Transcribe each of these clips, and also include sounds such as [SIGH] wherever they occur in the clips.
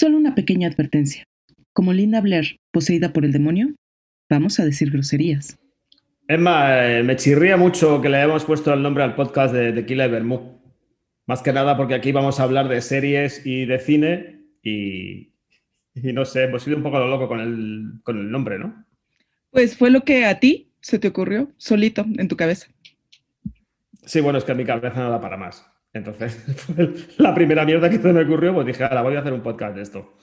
Solo una pequeña advertencia. Como Linda Blair, poseída por el demonio, vamos a decir groserías. Emma, eh, me chirría mucho que le hayamos puesto el nombre al podcast de Tequila y Bermú. Más que nada porque aquí vamos a hablar de series y de cine y, y no sé, hemos ido un poco lo loco con el, con el nombre, ¿no? Pues fue lo que a ti se te ocurrió, solito, en tu cabeza. Sí, bueno, es que a mi cabeza no da para más. Entonces, [LAUGHS] la primera mierda que se me ocurrió, pues dije, ahora voy a hacer un podcast de esto.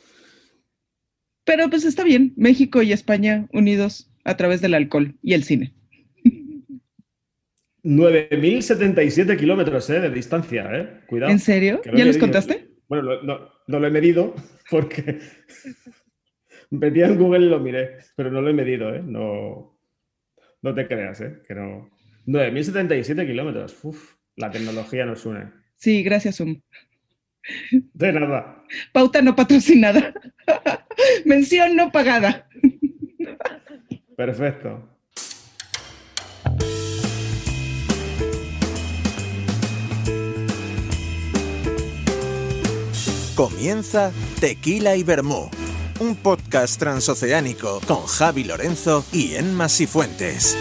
Pero pues está bien, México y España unidos a través del alcohol y el cine. 9.077 kilómetros eh, de distancia, ¿eh? Cuidado. ¿En serio? ¿Ya los contaste? Bueno, no, no, lo he medido [LAUGHS] porque [LAUGHS] metí en Google y lo miré, pero no lo he medido, ¿eh? No, no te creas, ¿eh? Que no. 9.077 kilómetros. Uf, la tecnología nos une. Sí, gracias, Zoom. De nada. Pauta no patrocinada. Mención no pagada. Perfecto. Comienza Tequila y Bermú, un podcast transoceánico con Javi Lorenzo y Enma Sifuentes.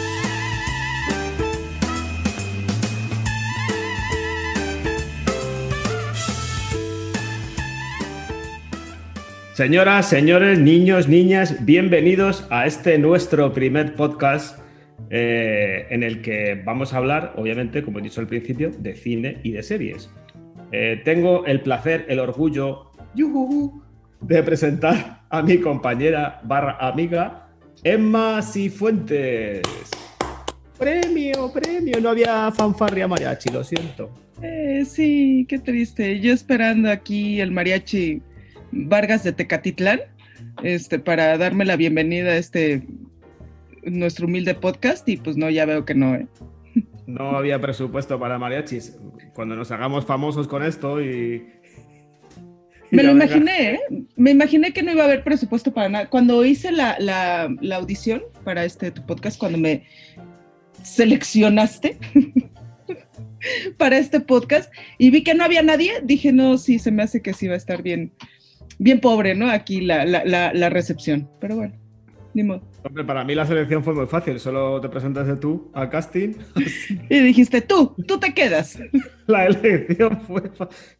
Señoras, señores, niños, niñas, bienvenidos a este nuestro primer podcast eh, en el que vamos a hablar, obviamente, como he dicho al principio, de cine y de series. Eh, tengo el placer, el orgullo de presentar a mi compañera barra amiga, Emma Cifuentes. Premio, premio, no había fanfarria mariachi, lo siento. Eh, sí, qué triste. Yo esperando aquí el mariachi Vargas de Tecatitlán, este, para darme la bienvenida a este nuestro humilde podcast y pues no, ya veo que no, ¿eh? No había presupuesto para mariachis. Cuando nos hagamos famosos con esto y... Me lo imaginé, ¿eh? Me imaginé que no iba a haber presupuesto para nada. Cuando hice la, la audición para este tu podcast, cuando me seleccionaste [LAUGHS] para este podcast y vi que no había nadie, dije, no, sí, se me hace que sí va a estar bien, bien pobre, ¿no? Aquí la, la, la, recepción. Pero bueno, ni modo. Hombre, para mí la selección fue muy fácil. Solo te presentaste tú al casting. [LAUGHS] y dijiste, tú, tú te quedas. [LAUGHS] La elección fue,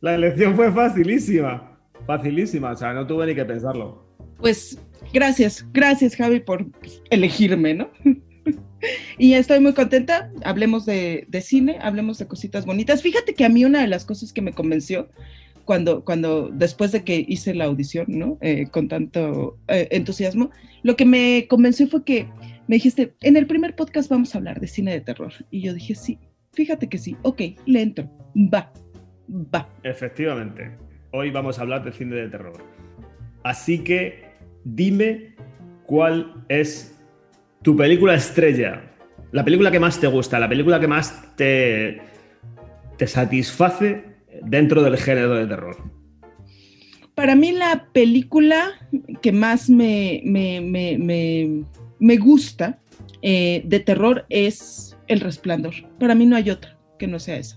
la elección fue facilísima. Facilísima. O sea, no tuve ni que pensarlo. Pues gracias, gracias Javi por elegirme, ¿no? [LAUGHS] y estoy muy contenta. Hablemos de, de, cine, hablemos de cositas bonitas. Fíjate que a mí una de las cosas que me convenció cuando, cuando después de que hice la audición, ¿no? Eh, con tanto eh, entusiasmo, lo que me convenció fue que me dijiste, en el primer podcast vamos a hablar de cine de terror. Y yo dije, sí, fíjate que sí, ok, le entro, va, va. Efectivamente, hoy vamos a hablar de cine de terror. Así que dime cuál es tu película estrella, la película que más te gusta, la película que más te, te satisface dentro del género de terror? Para mí la película que más me, me, gusta eh, de terror es El Resplandor. Para mí no hay otra que no sea esa.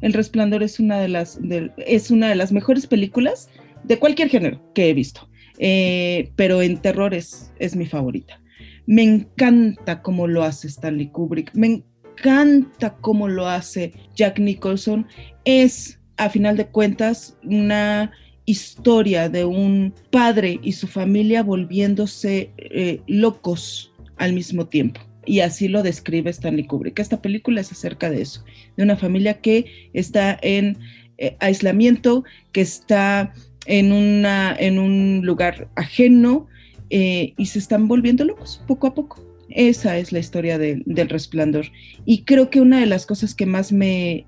El Resplandor es una de las, es una de las mejores películas de cualquier género que he visto, eh, pero en terror es, es mi favorita. Me encanta cómo lo hace Stanley Kubrick, me encanta cómo lo hace Jack Nicholson. Es a final de cuentas una historia de un padre y su familia volviéndose eh, locos al mismo tiempo. Y así lo describe Stanley Kubrick. Esta película es acerca de eso, de una familia que está en eh, aislamiento, que está en, una, en un lugar ajeno eh, y se están volviendo locos poco a poco. Esa es la historia del resplandor. Y creo que una de las cosas que más me,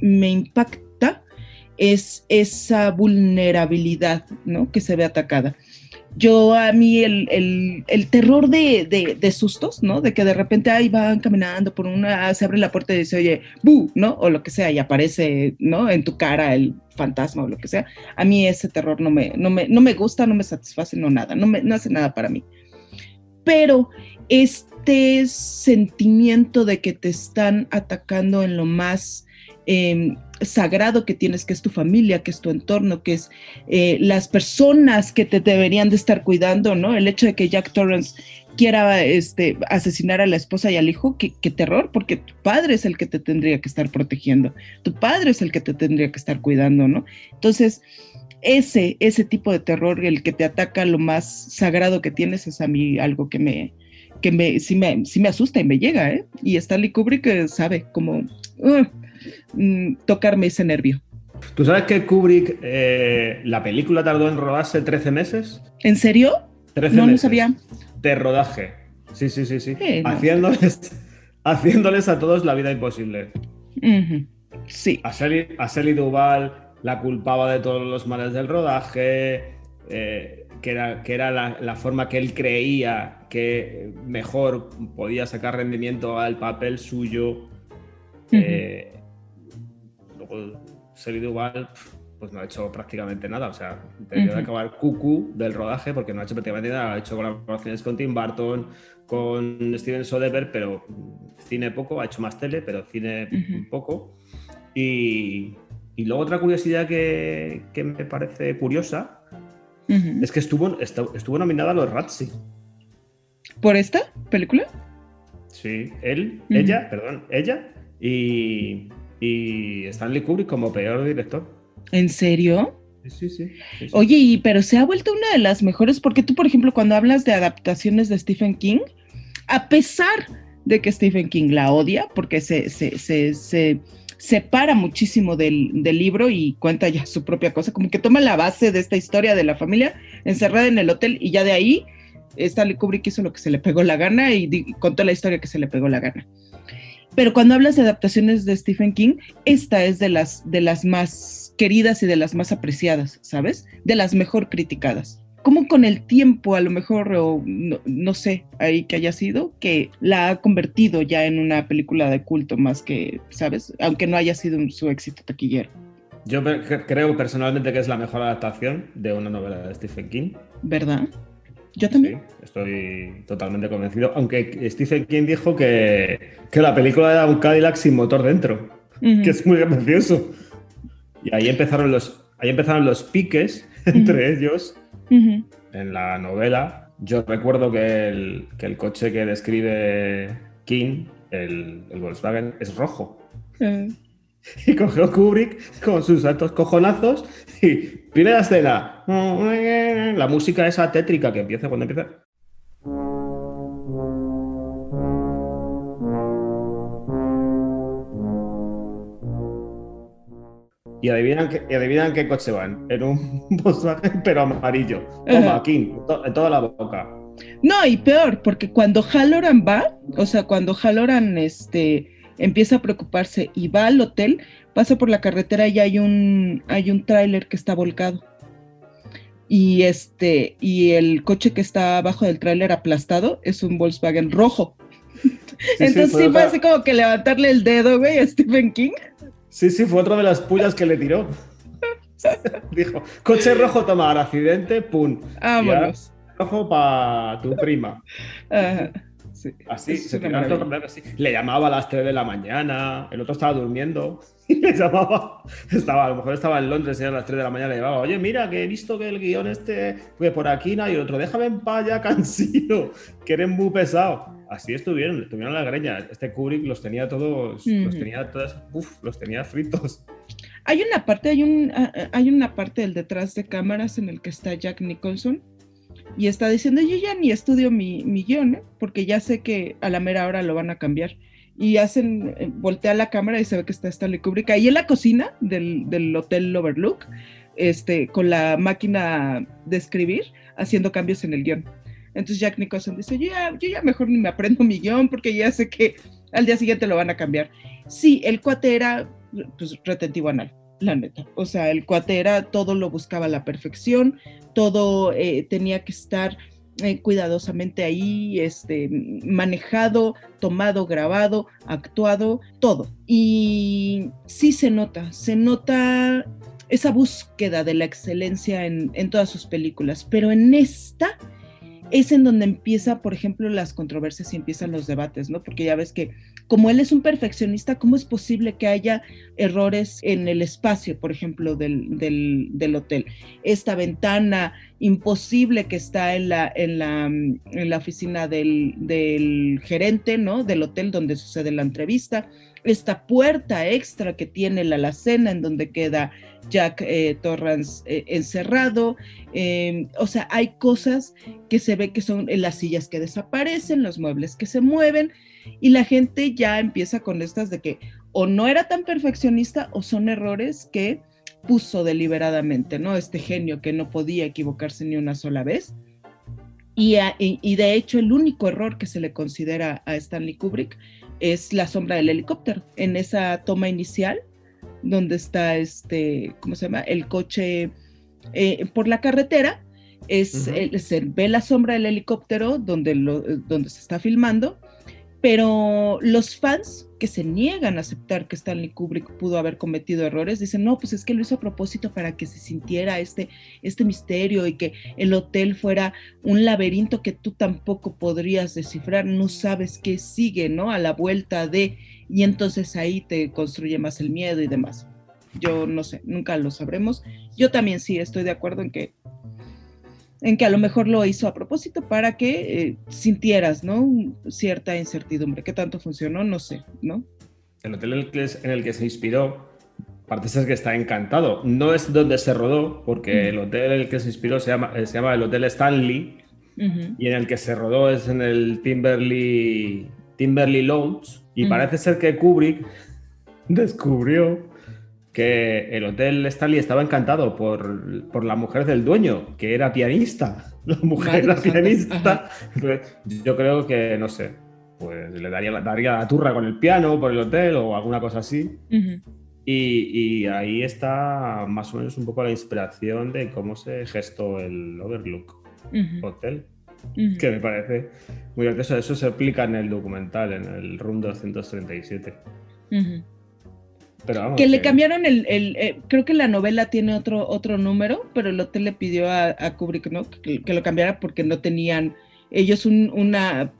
me impacta es esa vulnerabilidad, ¿no? Que se ve atacada. Yo a mí el, terror de, sustos, ¿no? De que de repente ahí van caminando por una, se abre la puerta y dice, oye, bu, ¿no? O lo que sea, y aparece, ¿no? En tu cara el fantasma o lo que sea. A mí ese terror no me, no me, no me gusta, no me satisface, no nada, no, me, no hace nada para mí. Pero este sentimiento de que te están atacando en lo más em, sagrado que tienes, que es tu familia, que es tu entorno, que es eh, las personas que te deberían de estar cuidando, ¿no? El hecho de que Jack Torrance quiera este, asesinar a la esposa y al hijo, qué, terror, porque tu padre es el que te tendría que estar protegiendo, tu padre es el que te tendría que estar cuidando, ¿no? Entonces, ese, ese tipo de terror, el que te ataca lo más sagrado que tienes, es a mí algo que me, que me, sí me, sí me asusta y me llega, ¿eh? Y Stanley Kubrick sabe cómo uh, mm, tocarme ese nervio. ¿Tú sabes que Kubrick, eh, la película tardó en rodarse 13 meses? ¿En serio? 13 no, meses. No sabía. De rodaje. Sí, sí, sí, sí. haciéndoles, [LAUGHS] haciéndoles a todos la vida imposible. Sí. A Sally, a Duval la culpaba de todos los males del rodaje, eh, que era, que era la, forma que él creía que mejor podía sacar rendimiento al papel suyo. Eh, luego Sally Duval pues no ha hecho prácticamente nada. O sea, tendría que acabar cucu del rodaje porque no ha hecho prácticamente nada. Ha hecho colaboraciones con Tim Burton, con Steven Soderbergh, pero cine poco. Ha hecho más tele, pero cine poco. Y, luego otra curiosidad que, me parece curiosa es que estuvo, estuvo, nominada a los Razzie. ¿Por esta película? Sí, él, ella, perdón, ella y, y Stanley Kubrick como peor director. ¿En serio? Sí, sí, Oye, pero se ha vuelto una de las mejores, porque tú, por ejemplo, cuando hablas de adaptaciones de Stephen King, a pesar de que Stephen King la odia, porque se, se, separa muchísimo del, libro y cuenta ya su propia cosa, como que toma la base de esta historia de la familia encerrada en el hotel y ya de ahí Stanley Kubrick hizo lo que se le pegó la gana y contó la historia que se le pegó la gana. Pero cuando hablas de adaptaciones de Stephen King, esta es de las, de las más queridas y de las más apreciadas, ¿sabes? De las mejor criticadas. Como con el tiempo, a lo mejor, o no, sé, ahí que haya sido, que la ha convertido ya en una película de culto más que, ¿sabes? Aunque no haya sido su éxito taquillero. Yo creo personalmente que es la mejor adaptación de una novela de Stephen King. ¿Verdad? Yo también. Sí, estoy totalmente convencido. Aunque Stephen King dijo que, que la película era un Cadillac sin motor dentro, [LAUGHS] que es muy gracioso. Y ahí empezaron los, ahí empezaron los piques [LAUGHS] entre ellos en la novela. Yo recuerdo que el, que el, coche que describe King, el, el Volkswagen, es rojo. [LAUGHS] Y cogió Kubrick con sus altos cojonazos y primera escena, la música esa tétrica que empieza cuando empieza. Y adivinan, qué, adivinan qué coche van. En un [LAUGHS] Volkswagen, pero amarillo. Toma, aquí, en toda la boca. No, y peor, porque cuando Halloran va, o sea, cuando Halloran este, empieza a preocuparse y va al hotel, pasa por la carretera y hay un, hay un tráiler que está volcado. Y este, y el coche que está abajo del tráiler aplastado es un Volkswagen rojo. [LAUGHS] Entonces sí fue así como que levantarle el dedo, güey, a Stephen King. Sí, sí, fue otra de las pullas que le tiró. [LAUGHS] Dijo, coche rojo, tomar accidente, pum. Vámonos. Rojo para tu prima. así, se así. Le llamaba a las 3 de la mañana, el otro estaba durmiendo [LAUGHS] le llamaba, estaba, a lo mejor estaba en Londres y a las 3 de la mañana le llamaba, oye, mira, que he visto que el guion este fue por aquí, ¿no? y el otro, déjame en paz ya, [LAUGHS] cansino, que eres muy pesado así estuvieron, estuvieron la greña. Este Kubrick los tenía todos, los tenía todos, uf, los tenía fritos. Hay una parte, hay, un, ah, ah, hay una parte del detrás de cámaras en el que está Jack Nicholson y está diciendo, yo ya ni estudio mi, mi guion, ¿eh? porque ya sé que a la mera hora lo van a cambiar. Y hacen, eh, voltea la cámara y se ve que está Stanley Kubrick ahí en la cocina del, del Hotel Overlook, este, con la máquina de escribir, haciendo cambios en el guion. Entonces Jack Nicholson dice, yo ya, yo ya mejor ni me aprendo mi guion porque ya sé que al día siguiente lo van a cambiar. Sí, el cuate era pues, retentivo anal, la neta. O sea, el cuate era, todo lo buscaba a la perfección, todo eh, tenía que estar eh, cuidadosamente ahí, este, manejado, tomado, grabado, actuado, todo. Y sí se nota, se nota esa búsqueda de la excelencia en, en todas sus películas, pero en esta es en donde empieza, por ejemplo, las controversias y empiezan los debates, ¿no? Porque ya ves que como él es un perfeccionista, ¿cómo es posible que haya errores en el espacio, por ejemplo, del, del, hotel? Esta ventana imposible que está en la, en la, en la oficina del, del gerente, ¿no? Del hotel donde sucede la entrevista esta puerta extra que tiene la alacena en donde queda Jack eh, Torrance eh, encerrado. Em, o sea, hay cosas que se ve que son las sillas que desaparecen, los muebles que se mueven y la gente ya empieza con estas de que o no era tan perfeccionista o son errores que puso deliberadamente, ¿no? Este genio que no podía equivocarse ni una sola vez. Y, y de hecho el único error que se le considera a Stanley Kubrick es la sombra del helicóptero. En esa toma inicial, donde está este, ¿cómo se llama? El coche eh, por la carretera, es, se ve la sombra del helicóptero donde, lo, donde se está filmando pero los fans que se niegan a aceptar que Stanley Kubrick pudo haber cometido errores, dicen, no, pues es que lo hizo a propósito para que se sintiera este, este misterio y que el hotel fuera un laberinto que tú tampoco podrías descifrar, no sabes qué sigue, ¿no? A la vuelta de, y entonces ahí te construye más el miedo y demás. Yo no sé, nunca lo sabremos. Yo también sí estoy de acuerdo en que en que a lo mejor lo hizo a propósito para que eh, sintieras, ¿no? Cierta incertidumbre. ¿Qué tanto funcionó? No sé, ¿no? El hotel en el que, se inspiró, parece ser que está encantado. No es donde se rodó, porque el hotel en el que se inspiró se llama, eh, se llama el Hotel Stanley, y en el que se rodó es en el Timberley, Timberley Lounge, y parece ser que Kubrick descubrió que el Hotel Stanley estaba encantado por, la mujer del dueño, que era pianista. [LAUGHS] La mujer era pianista. [LAUGHS] yo creo que, no sé, pues le daría, daría la turra con el piano por el hotel o alguna cosa así. y, ahí está más o menos un poco la inspiración de cómo se gestó el Overlook Hotel. Que me parece muy gracioso. Eso se explica en el documental, en el Room 237 que le cambiaron el, eh, creo que la novela tiene otro, otro número, pero el hotel le pidió a, Kubrick ¿no? que, lo cambiara porque no tenían ellos una,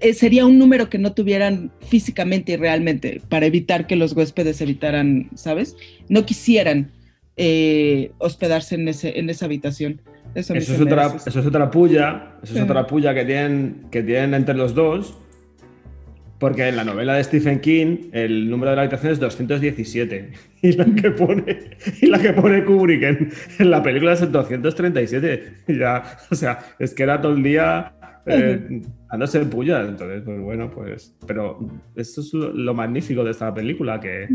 eh, sería un número que no tuvieran físicamente y realmente para evitar que los huéspedes evitaran, ¿sabes? No quisieran eh, hospedarse en, ese, en esa habitación. Eso, es otra, eso, es otra, puya, eso es otra puya que tienen, que tienen entre los dos porque en la novela de Stephen King el número de la habitación es 217 [LAUGHS] y la que pone, y la que pone Kubrick en, la película es 237. ya, o sea, es que era todo el día eh, andándose en puya. Entonces, pues bueno, pues. Pero eso es lo, magnífico de esta película, que,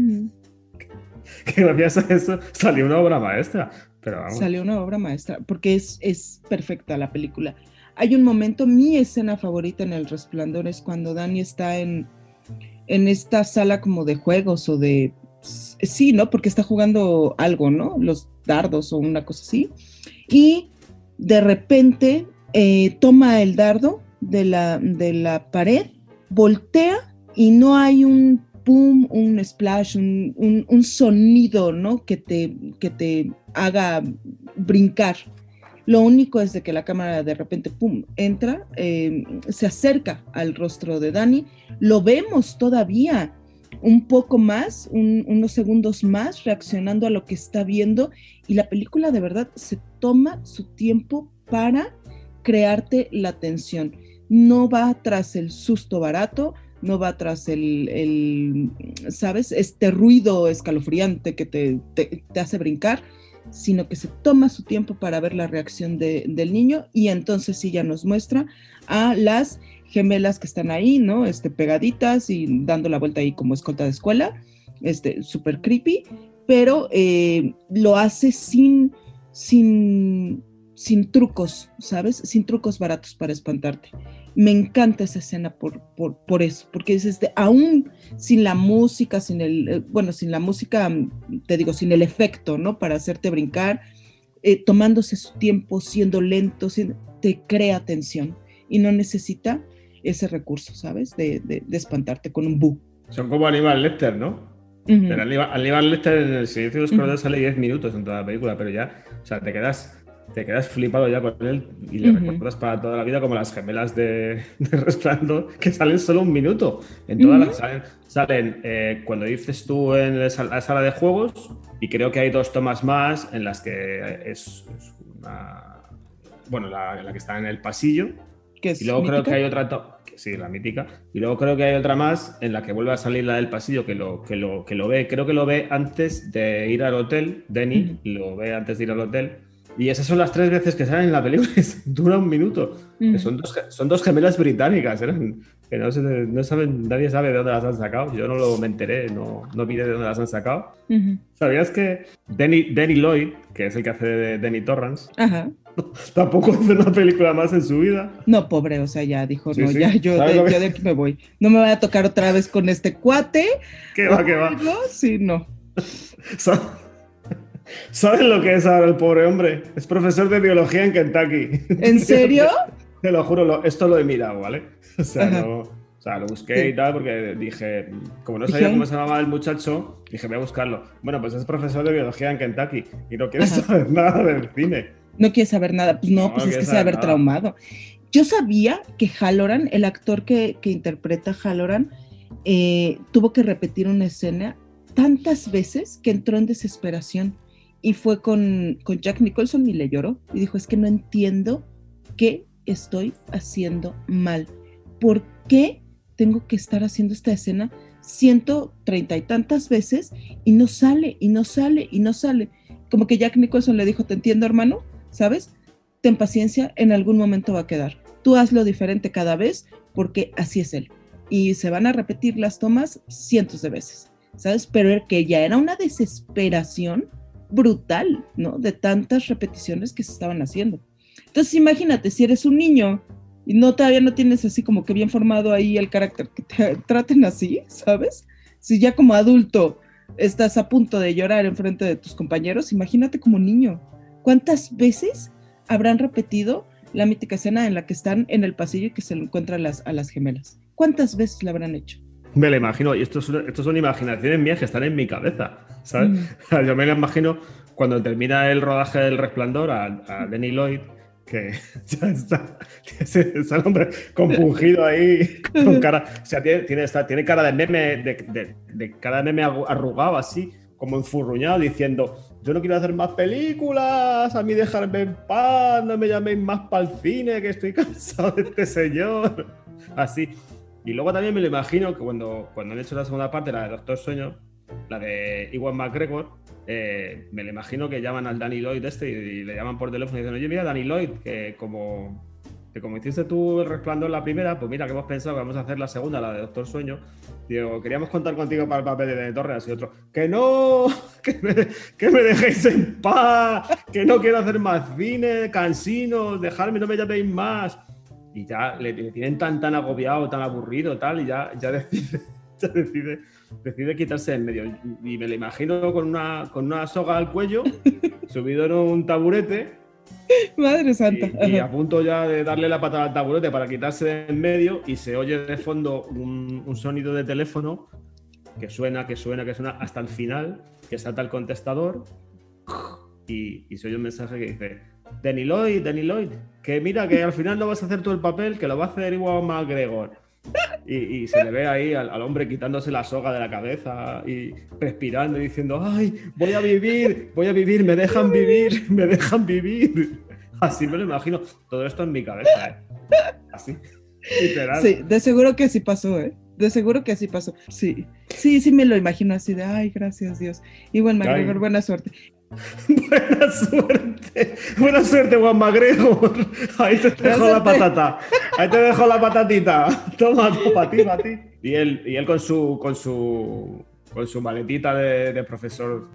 que, gracias a eso salió una obra maestra. Pero Salió una obra maestra, porque es, es perfecta la película. Hay un momento, mi escena favorita en El Resplandor es cuando Dani está en, en esta sala como de juegos o de... Sí, ¿no? Porque está jugando algo, ¿no? Los dardos o una cosa así. Y de repente eh, toma el dardo de la, de la pared, voltea y no hay un pum, un splash, un, un, sonido, ¿no? Que te, que te haga brincar. Lo único es de que la cámara de repente, ¡pum!, entra, em, se acerca al rostro de Dani, lo vemos todavía un poco más, unos segundos más, reaccionando a lo que está viendo y la película de verdad se toma su tiempo para crearte la tensión. No va tras el susto barato, no va tras el, ¿sabes? Este ruido escalofriante que te, te hace brincar, sino que se toma su tiempo para ver la reacción del niño y entonces sí ya nos muestra a las gemelas que están ahí, ¿no? Este, pegaditas y dando la vuelta ahí como escolta de escuela, este, súper creepy, pero eh, lo hace sin, sin, sin trucos, ¿sabes? Sin trucos baratos para espantarte me encanta esa escena por, por, eso, porque es este, aún sin la música, sin el, eh, bueno, sin la música, mm, te digo, sin el efecto, ¿no? Para hacerte brincar, eh, tomándose su tiempo, siendo lento, te crea tensión y no necesita ese recurso, ¿sabes? De, de, espantarte con un bu. Son como Aníbal Lecter, ¿no? Aníbal, Lecter en el silencio de los uh sale 10 minutos en toda la película, pero ya, o sea, te quedas te quedas flipado ya con él y le recuerdas para toda la vida como las gemelas de, [LAUGHS] de Resplandor que salen solo un minuto. En todas las salen, salen eh, cuando dices tú en la sala de juegos y creo que hay dos tomas más en las que es, una... Bueno, la, la, que está en el pasillo. y luego creo que hay otra sí, la mítica. Y luego creo que hay otra más en la que vuelve a salir la del pasillo que lo, que lo, que lo ve. Creo que lo ve antes de ir al hotel. Denny lo ve antes de ir al hotel. Y esas son las tres veces que salen en la película, [LAUGHS] dura un minuto. son, dos, son dos gemelas británicas, eran, que no, no, saben, nadie sabe de dónde las han sacado. Yo no lo me enteré, no, no vi de dónde las han sacado. ¿Sabías que Danny, Danny, Lloyd, que es el que hace de Danny Torrance, [LAUGHS] tampoco hace una película más en su vida? No, pobre, o sea, ya dijo, no, ya yo de, aquí me voy. No me voy a tocar otra vez con este cuate. [LAUGHS] ¿Qué va, qué va? Sí, no. ¿Saben lo que es ahora el pobre hombre? Es profesor de biología en Kentucky. ¿En [LAUGHS] serio? Te lo juro, esto lo he mirado, ¿vale? [LAUGHS] O sea, no, o sea, lo busqué y tal porque dije, como no sabía cómo se llamaba el muchacho, dije, voy a buscarlo. Bueno, pues es profesor de biología en Kentucky y no quiere saber [LAUGHS] nada del cine. No quiere saber nada. Pues no, pues es que se haber traumado. Yo sabía que Halloran, el actor que, que interpreta Halloran, eh, tuvo que repetir una escena tantas veces que entró en desesperación y fue con, con, Jack Nicholson y le lloró y dijo, es que no entiendo qué estoy haciendo mal. ¿Por qué tengo que estar haciendo esta escena ciento treinta y tantas veces y no sale y no sale y no sale? Como que Jack Nicholson le dijo, te entiendo hermano, ¿sabes? Ten paciencia, en algún momento va a quedar. Tú hazlo diferente cada vez porque así es él. Y se van a repetir las tomas cientos de veces, ¿sabes? Pero que ya era una desesperación brutal, ¿no? De tantas repeticiones que se estaban haciendo. Entonces, imagínate, si eres un niño y no todavía no tienes así como que bien formado ahí el carácter, que te [LAUGHS] traten así, ¿sabes? Si ya como adulto estás a punto de llorar en frente de tus compañeros, imagínate como niño. ¿Cuántas veces habrán repetido la mítica escena en la que están en el pasillo y que se encuentran las, a las gemelas? ¿Cuántas veces la habrán hecho? Me lo imagino, y esto, esto son imaginaciones mías que están en mi cabeza, ¿sabes? Mm. [LAUGHS] Yo me lo imagino cuando termina el rodaje del Resplandor a, a Denny Lloyd, que [LAUGHS] ya está, ese hombre compungido ahí, con [LAUGHS] cara, o sea, tiene, tiene, tiene cara de meme, de, de, cara de meme arrugado así, como enfurruñado, diciendo, yo no quiero hacer más películas, a mí dejarme en paz, no me llaméis más para el cine, que estoy cansado de este señor, así. Y luego también me lo imagino que cuando, cuando han hecho la segunda parte, la de Doctor Sueño, la de Iwan McGregor, eh, me lo imagino que llaman al Danny Lloyd este y, le llaman por teléfono y dicen, oye, mira, Danny Lloyd, que como, que como hiciste tú el resplandor la primera, pues mira que hemos pensado que vamos a hacer la segunda, la de Doctor Sueño. Digo, queríamos contar contigo para el papel de Torres y otro, que no, [LAUGHS] que me, que me dejéis en paz, que no quiero hacer más cine, cansinos, dejarme, no me llaméis más y ya le, tienen tan, tan agobiado, tan aburrido, tal, y ya, ya decide, [LAUGHS] decide, decide quitarse en medio. Y, me lo imagino con una, con una soga al cuello, [LAUGHS] subido en un taburete. Madre santa. Y, a punto ya de darle la patada al taburete para quitarse de en medio y se oye de fondo un, un sonido de teléfono que suena, que suena, que suena hasta el final, que salta el contestador y, y se oye un mensaje que dice Danny Lloyd, Danny Lloyd, que mira que al final no vas a hacer tú el papel, que lo va a hacer igual McGregor. Y, y se le ve ahí al, hombre quitándose la soga de la cabeza y respirando y diciendo, ay, voy a vivir, voy a vivir, me dejan vivir, [LAUGHS] me dejan vivir. Así me lo imagino, todo esto en mi cabeza, ¿eh? Así, literal. Sí, de seguro que así pasó, ¿eh? De seguro que así pasó. Sí, sí, sí me lo imagino así de, ay, gracias Dios. Igual McGregor, buena suerte. [LAUGHS] Buena suerte. Buena suerte, Juan Magregor. Ahí te dejo la patata. Ahí te dejo la patatita. [LAUGHS] Toma, para ti, para ti. Y él, y él con su con su con su maletita de, profesor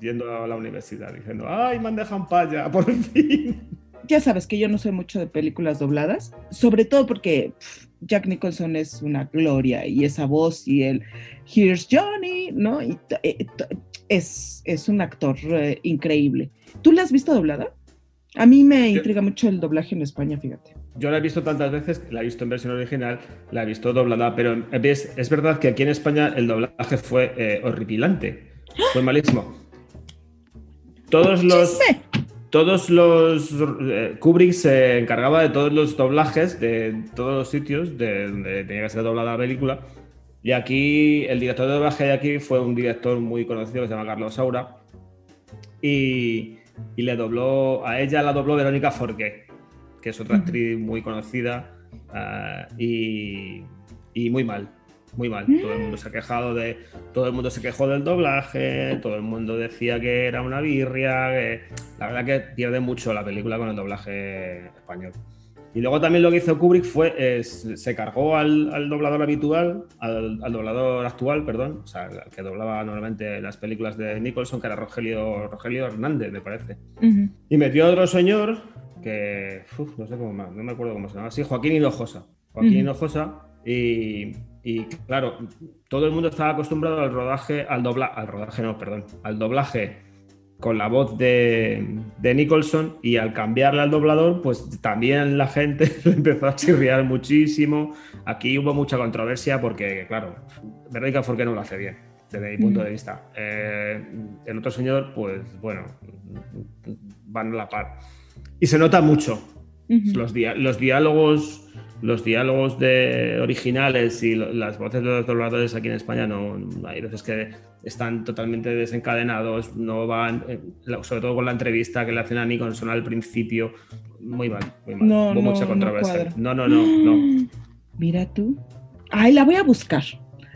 yendo a la universidad, diciendo, ay, me han dejado paya, [LAUGHS] por fin. Ya sabes que yo no soy mucho de películas dobladas, sobre todo porque Jack Nicholson es una gloria y esa voz y el Here's Johnny, ¿no? Y, eh, es, es un actor eh, increíble. ¿Tú la has visto doblada? A mí me intriga mucho el doblaje en España, fíjate. Yo la he visto tantas veces, la he visto en versión original, la he visto doblada, pero es, es verdad que aquí en España el doblaje fue eh, horripilante, fue malísimo. Todos los... todos los. eh, Kubrick se encargaba de todos los doblajes de todos los sitios de donde tenía que ser doblada la película. Y aquí, el director de doblaje de aquí fue un director muy conocido que se llama Carlos Saura. Y, y le dobló. A ella la dobló Verónica Forqué, que es otra actriz muy conocida. ah, y, y muy mal. Muy mal. Todo el mundo se ha quejado de. Todo el mundo se quejó del doblaje. Todo el mundo decía que era una birria. que- la verdad que pierde mucho la película con el doblaje español. Y luego también lo que hizo Kubrick fue, es- se cargó al, al doblador habitual, al, al doblador actual, perdón, o sea, que doblaba normalmente las películas de Nicholson, que era Rogelio, Rogelio Hernández, me parece. Y metió a otro señor que, uf, no sé cómo, más, no me acuerdo cómo se llama, sí, Joaquín Hinojosa. Joaquín. Hinojosa, y, y, claro, todo el mundo estaba acostumbrado al rodaje, al doblaje, al rodaje no, perdón, al doblaje con la voz de, de Nicholson y al cambiarle al doblador, pues también la gente [LAUGHS] empezó a chirriar muchísimo. Aquí hubo mucha controversia porque, claro, Verónica Forqué no lo hace bien, desde mi punto Mm. de vista. Eh, el otro señor, pues bueno, van a la par. Y se nota mucho. Los, dia- los diálogos los diálogos de originales y las voces de los dobladores aquí en España no, no- hay veces que están totalmente desencadenados, no van, eh, sobre todo con la entrevista que le hacen a Nicholson al principio, muy mal, muy mal. No, Hubo no, mucha no controversia. No, no, no, no. [GASPS] Mira tú. Ay, la voy a buscar.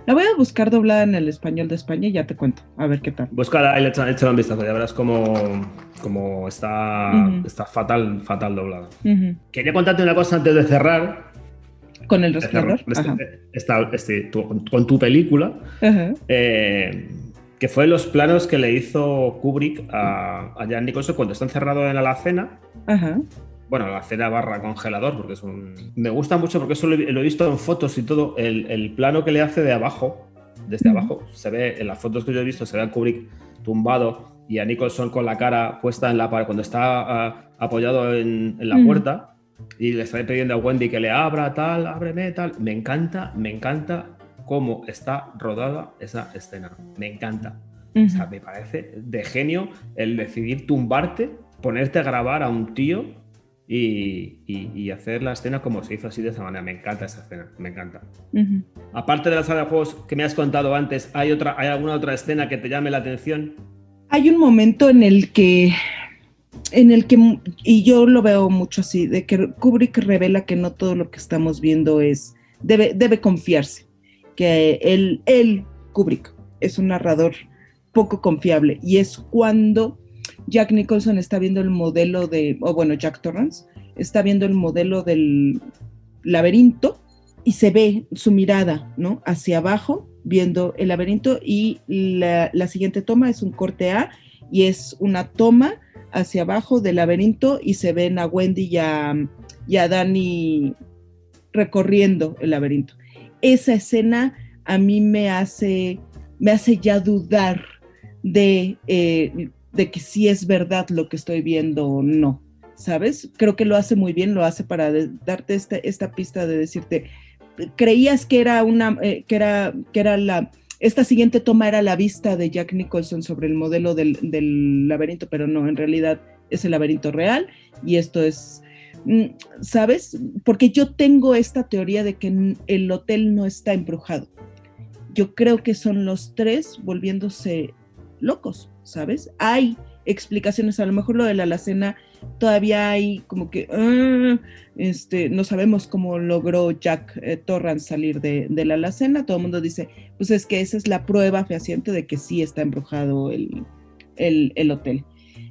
La voy a buscar doblada en el español de España y ya te cuento. A ver qué tal. Busca ahí le un vistazo, ya verás cómo, cómo está, está fatal, fatal doblado. Ujú. Quería contarte una cosa antes de cerrar. Con el resplandor. este- esta- este, tu- con tu película. Eh, que fue los planos que le hizo Kubrick a, a Jan Nicholson cuando está encerrado en la alacena. Ajá. Bueno, la alacena barra congelador, porque es un. Me gusta mucho porque eso lo, he visto en fotos y todo. El, el plano que le hace de abajo, desde Ujú. abajo, se ve en las fotos que yo he visto, se ve a Kubrick tumbado y a Nicholson con la cara puesta en la pared cuando está ah, apoyado en, en la puerta y le está pidiendo a Wendy que le abra, tal, ábreme, tal. Me encanta, me encanta cómo está rodada esa escena. Me encanta. O sea, me parece de genio el decidir tumbarte, ponerte a grabar a un tío y, y- y hacer la escena como se hizo así de esa manera. Me encanta esa escena, me encanta. Ujú. Aparte de la sala de juegos que me has contado antes, ¿hay, otra, ¿hay alguna otra escena que te llame la atención? Hay un momento en el que, en el que, y yo lo veo mucho así, de que Kubrick revela que no todo lo que estamos viendo es, debe, debe confiarse, que él, él, Kubrick, es un narrador poco confiable y es cuando Jack Nicholson está viendo el modelo de, o bueno, Jack Torrance está viendo el modelo del laberinto y se ve su mirada, ¿no? Hacia abajo, viendo el laberinto y la, la siguiente toma es un corte A y es una toma hacia abajo del laberinto y se ven a Wendy y a, y a Danny recorriendo el laberinto. Esa escena a mí me hace, me hace ya dudar de, eh, de que si es verdad lo que estoy viendo o no, ¿sabes? Creo que lo hace muy bien, lo hace para darte esta, esta pista de decirte, creías que era una, eh, que era, que era la, esta siguiente toma era la vista de Jack Nicholson sobre el modelo del, del laberinto, pero no, en realidad es el laberinto real y esto es, mm, ¿sabes? Porque yo tengo esta teoría de que el hotel no está embrujado. Yo creo que son los tres volviéndose locos, ¿sabes? Hay explicaciones, a lo mejor lo de la alacena todavía hay como que ah, este, no sabemos cómo logró Jack eh, Torrance salir de, la alacena. Todo el mundo dice, pues es que esa es la prueba fehaciente de que sí está embrujado el, el, el hotel.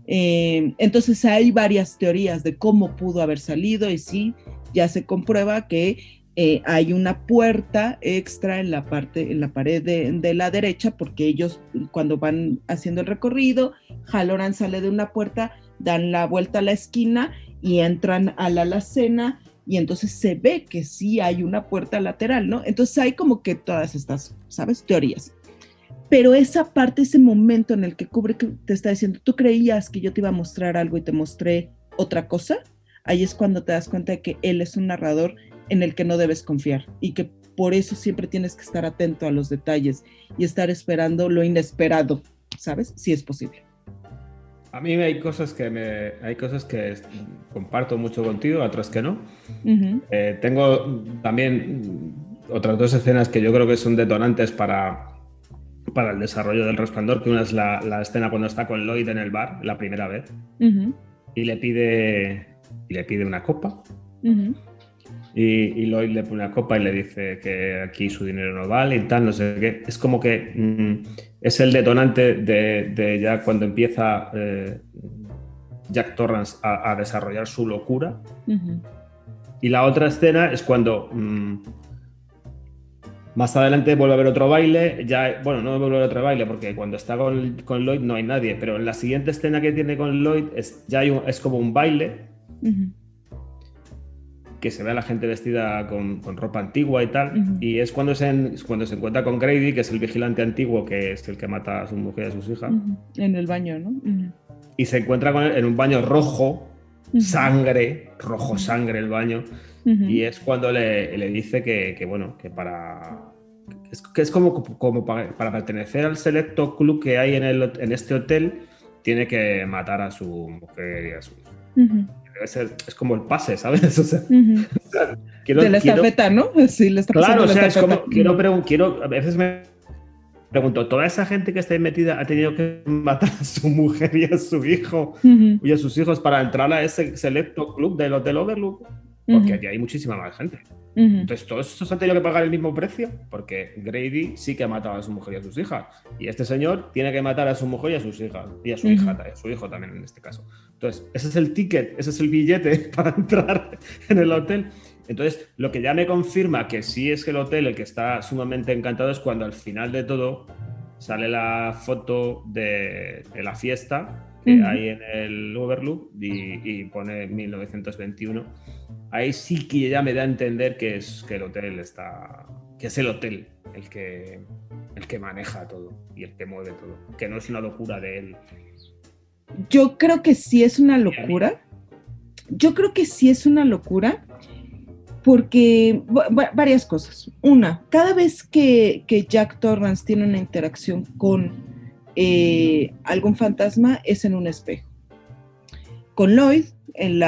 Eh, entonces hay varias teorías de cómo pudo haber salido y sí, ya se comprueba que eh, hay una puerta extra en la parte, en la pared de, de la derecha, porque ellos cuando van haciendo el recorrido, Halloran sale de una puerta, dan la vuelta a la esquina y entran a la alacena y entonces se ve que sí hay una puerta lateral, ¿no? Entonces hay como que todas estas, ¿sabes? Teorías. Pero esa parte, ese momento en el que Kubrick te está diciendo, tú creías que yo te iba a mostrar algo y te mostré otra cosa, ahí es cuando te das cuenta de que él es un narrador en el que no debes confiar y que por eso siempre tienes que estar atento a los detalles y estar esperando lo inesperado, ¿sabes? Si es posible. A mí hay cosas que me, hay cosas que comparto mucho contigo, otras que no. Eh, tengo también otras dos escenas que yo creo que son detonantes para, para el desarrollo del resplandor, que una es la, escena cuando está con Lloyd en el bar, la primera vez, y le pide y le pide una copa. Y, y, Lloyd le pone una copa y le dice que aquí su dinero no vale y tal, no sé qué. Es como que mm, es el detonante de, ya cuando empieza eh, Jack Torrance a, desarrollar su locura. Y la otra escena es cuando mm, más adelante vuelve a haber otro baile, ya, bueno, no vuelve a haber otro baile porque cuando está con, con, Lloyd no hay nadie, pero en la siguiente escena que tiene con Lloyd es, ya hay es como un baile que se ve a la gente vestida con, ropa antigua y tal, y es cuando se, cuando se encuentra con Grady, que es el vigilante antiguo, que es el que mata a su mujer y a sus hijas. En el baño, ¿no? Y se encuentra con él en un baño rojo, sangre, rojo sangre el baño, y es cuando le, le dice que, que, bueno, que para... Es, que es como, como para, pertenecer al selecto club que hay en, el, en este hotel, tiene que matar a su mujer y a su hija es, como el pase, ¿sabes? [LAUGHS] O sea, de la estafeta, ¿no? [LAUGHS] Sí, le está Claro, o sea, es como, quiero, quiero, a veces me pregunto, ¿toda esa gente que está ahí metida ha tenido que matar a su mujer y a su hijo y a sus hijos para entrar a ese selecto club del Hotel Overlook? Porque aquí hay muchísima más gente. Entonces, ¿todos estos han tenido que pagar el mismo precio? Porque Grady sí que ha matado a su mujer y a sus hijas. Y este señor tiene que matar a su mujer y a sus hijas. Y a su hija, a su hijo también en este caso. Entonces, ese es el ticket, ese es el billete [LAUGHS] para entrar en el hotel. Entonces, lo que ya me confirma que sí es que el hotel el que está sumamente encantado es cuando al final de todo sale la foto de, la fiesta que hay en el Overlook y, y, pone 1921. Ahí sí que ya me da a entender que es que el hotel está, que es el hotel el que, el que maneja todo y el que mueve todo, que no es una locura de él. Yo creo que sí es una locura. Yo creo que sí es una locura porque varias cosas. Una, cada vez que, Jack Torrance tiene una interacción con eh, algún fantasma es en un espejo. Con Lloyd, en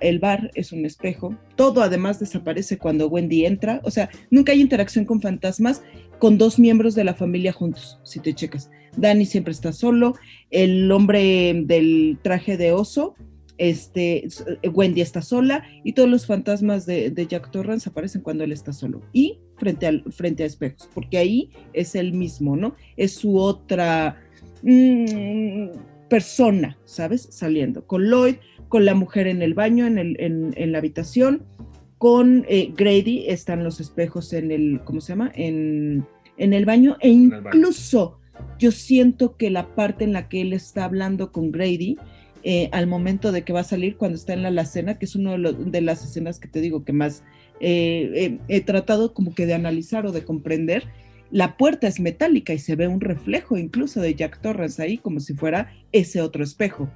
el bar es un espejo. Todo además desaparece cuando Wendy entra. O sea, nunca hay interacción con fantasmas con dos miembros de la familia juntos, si te checas. Danny siempre está solo. El hombre del traje de oso este, eh, Wendy está sola y todos los fantasmas de, Jack Torrance aparecen cuando él está solo y frente, al, frente a espejos, porque ahí es el mismo, ¿no? Es su otra mm, persona, ¿sabes? Saliendo con Lloyd, con la mujer en el baño, en, el, en, la habitación, con eh, Grady están los espejos en el, ¿cómo se llama? En, el baño e incluso yo siento que la parte en la que él está hablando con Grady, eh, al momento de que va a salir cuando está en la alacena, que es una de, las escenas que te digo que más eh, he tratado como que de analizar o de comprender. La puerta es metálica y se ve un reflejo incluso de Jack Torrance ahí como si fuera ese otro espejo.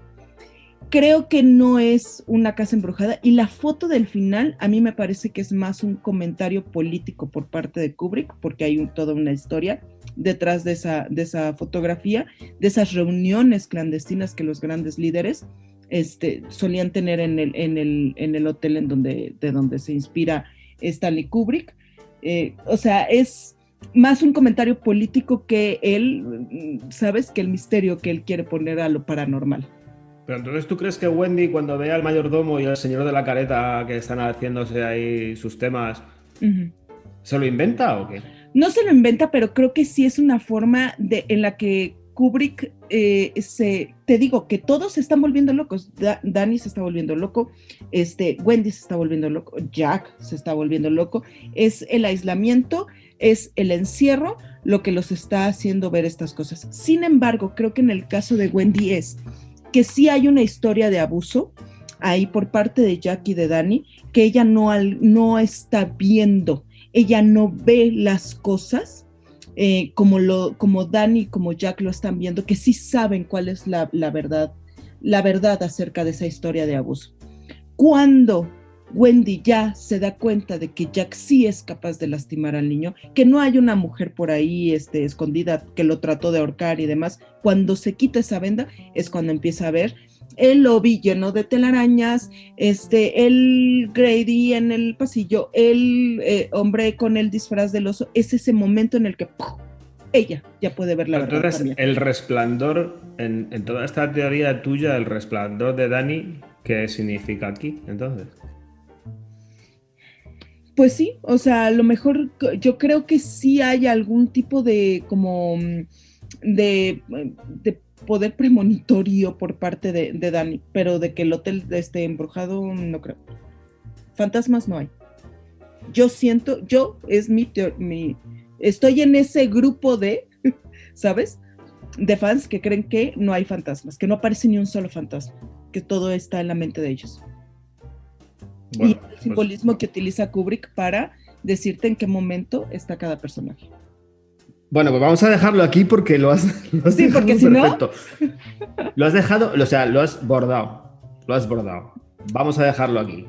Creo que no es una casa embrujada y la foto del final a mí me parece que es más un comentario político por parte de Kubrick porque hay toda una historia detrás de esa, de esa fotografía, de esas reuniones clandestinas que los grandes líderes este, solían tener en el, en el, en el hotel en donde, de donde se inspira Stanley Kubrick. Eh, o sea, es más un comentario político que él, sabes, que el misterio que él quiere poner a lo paranormal. Pero entonces tú crees que Wendy cuando ve al mayordomo y al señor de la careta que están haciéndose ahí sus temas, ¿se lo inventa o qué? no se lo inventa, pero creo que sí es una forma de, en la que Kubrick eh, se, te digo que todos se están volviendo locos. Danny se está volviendo loco, este, Wendy se está volviendo loco, Jack se está volviendo loco. Es el aislamiento, es el encierro lo que los está haciendo ver estas cosas. Sin embargo, creo que en el caso de Wendy es que sí hay una historia de abuso ahí por parte de Jack y de Danny que ella no, no está viendo ella no ve las cosas eh, como, lo, como Dani, como Jack lo están viendo, que sí saben cuál es la, verdad, la verdad acerca de esa historia de abuso. Cuando Wendy ya se da cuenta de que Jack sí es capaz de lastimar al niño, que no hay una mujer por ahí este, escondida que lo trató de ahorcar y demás. Cuando se quita esa venda es cuando empieza a ver el lobby lleno de telarañas, este, el Grady en el pasillo, el eh, hombre con el disfraz del oso. Es ese momento en el que ella ya puede ver la verdad. Entonces, el resplandor, en, en toda esta teoría tuya, el resplandor de Dani, ¿qué significa aquí entonces? Pues sí, o sea, a lo mejor yo creo que sí hay algún tipo de como mm, de, poder premonitorio por parte de, Dani, pero de que el hotel esté embrujado, no creo. Fantasmas no hay. Yo siento, yo es mi, mi estoy en ese grupo de, [LAUGHS] ¿sabes? De fans que creen que no hay fantasmas, que no aparece ni un solo fantasma, que todo está en la mente de ellos y el pues, simbolismo que utiliza Kubrick para decirte en qué momento está cada personaje. Bueno, pues vamos a dejarlo aquí porque lo has, [LAUGHS] lo sí, porque si perfecto. no... Lo has dejado, o sea, lo has bordado. Lo has bordado. Vamos a dejarlo aquí.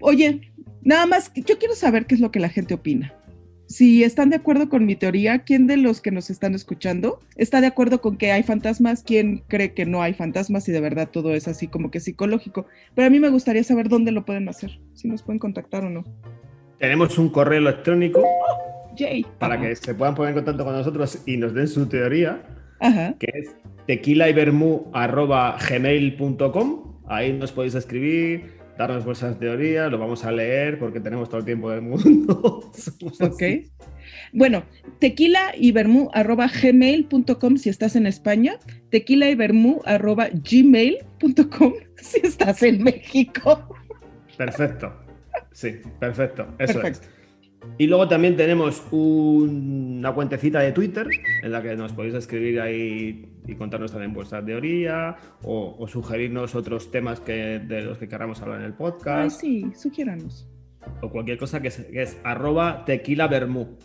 Oye, nada más, yo quiero saber qué es lo que la gente opina si están de acuerdo con mi teoría, ¿quién de los que nos están escuchando está de acuerdo con que hay fantasmas? ¿Quién cree que no hay fantasmas y de verdad todo es así como que psicológico? Pero a mí me gustaría saber dónde lo pueden hacer, si nos pueden contactar o no. Tenemos un correo electrónico para que se puedan poner en contacto con nosotros y nos den su teoría, que es tequilaibermu.gmail.com. Ahí nos podéis escribir darnos vuestras teorías, lo vamos a leer porque tenemos todo el tiempo del mundo. [LAUGHS] ok. Bueno, tequila y gmail.com si estás en España, tequila y gmail.com si estás en México. Perfecto. Sí, perfecto. Eso es. Y luego también tenemos una cuentecita de Twitter en la que nos podéis escribir ahí y contarnos también vuestra teoría o, sugerirnos otros temas que, de los que queramos hablar en el podcast. Ay, sí, sugiéranos. O cualquier cosa que es, arroba tequila vermú.